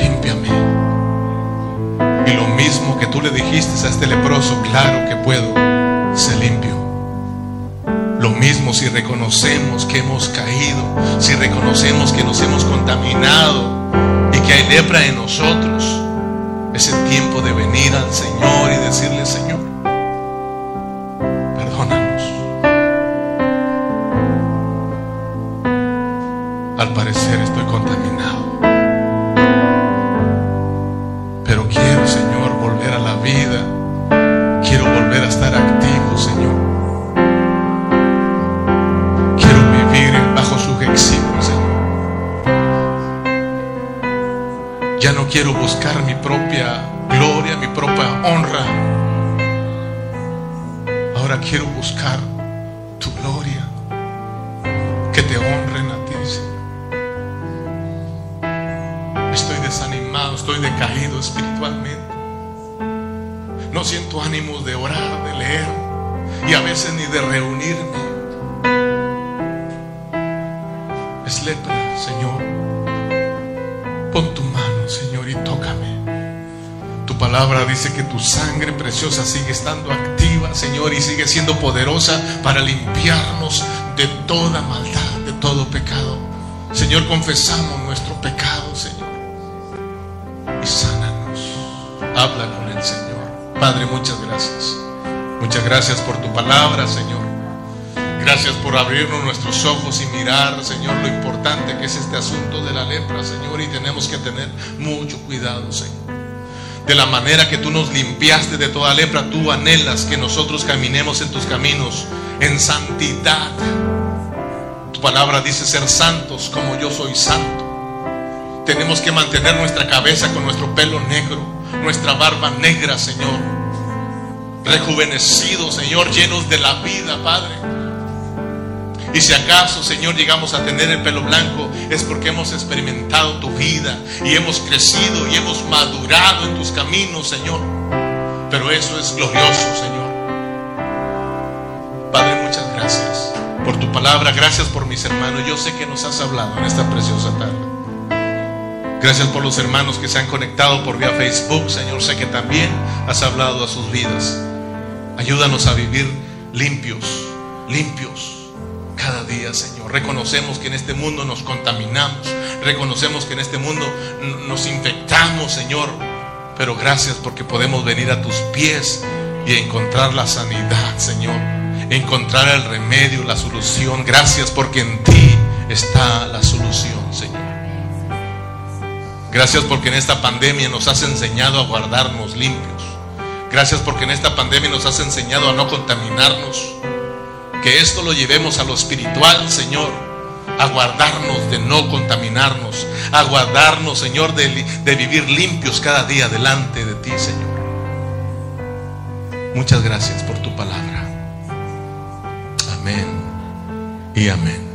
límpiame. Y lo mismo que tú le dijiste a este leproso, claro que puedo, se limpio. Lo mismo si reconocemos que hemos caído, si reconocemos que nos hemos contaminado y que hay lepra en nosotros. Es el tiempo de venir al Señor y decirle, Señor, Es lepra, Señor. Pon tu mano, Señor, y tócame. Tu palabra dice que tu sangre preciosa sigue estando activa, Señor, y sigue siendo poderosa para limpiarnos de toda maldad, de todo pecado. Señor, confesamos nuestro pecado, Señor, y sánanos. Habla con el Señor. Padre, muchas gracias. Muchas gracias por tu palabra, Señor. Gracias por abrirnos nuestros ojos y mirar, Señor, lo importante que es este asunto de la lepra, Señor, y tenemos que tener mucho cuidado, Señor. De la manera que tú nos limpiaste de toda lepra, tú anhelas que nosotros caminemos en tus caminos en santidad. Tu palabra dice ser santos como yo soy santo. Tenemos que mantener nuestra cabeza con nuestro pelo negro, nuestra barba negra, Señor. Rejuvenecidos, Señor, llenos de la vida, Padre. Y si acaso, Señor, llegamos a tener el pelo blanco, es porque hemos experimentado tu vida y hemos crecido y hemos madurado en tus caminos, Señor. Pero eso es glorioso, Señor. Padre, muchas gracias por tu palabra, gracias por mis hermanos. Yo sé que nos has hablado en esta preciosa tarde. Gracias por los hermanos que se han conectado por vía Facebook, Señor. Sé que también has hablado a sus vidas. Ayúdanos a vivir limpios, limpios Señor. Reconocemos que en este mundo nos contaminamos. Reconocemos que en este mundo nos infectamos, Señor. Pero gracias porque podemos venir a tus pies y encontrar la sanidad, Señor. Encontrar el remedio, la solución. Gracias porque en ti está la solución, Señor. Gracias porque en esta pandemia nos has enseñado a guardarnos limpios. Gracias porque en esta pandemia nos has enseñado a no contaminarnos. Que esto lo llevemos a lo espiritual, Señor. a guardarnos de no contaminarnos, a guardarnos, Señor, de, de vivir limpios cada día delante de ti, Señor. Muchas gracias por tu palabra. Amén y amén.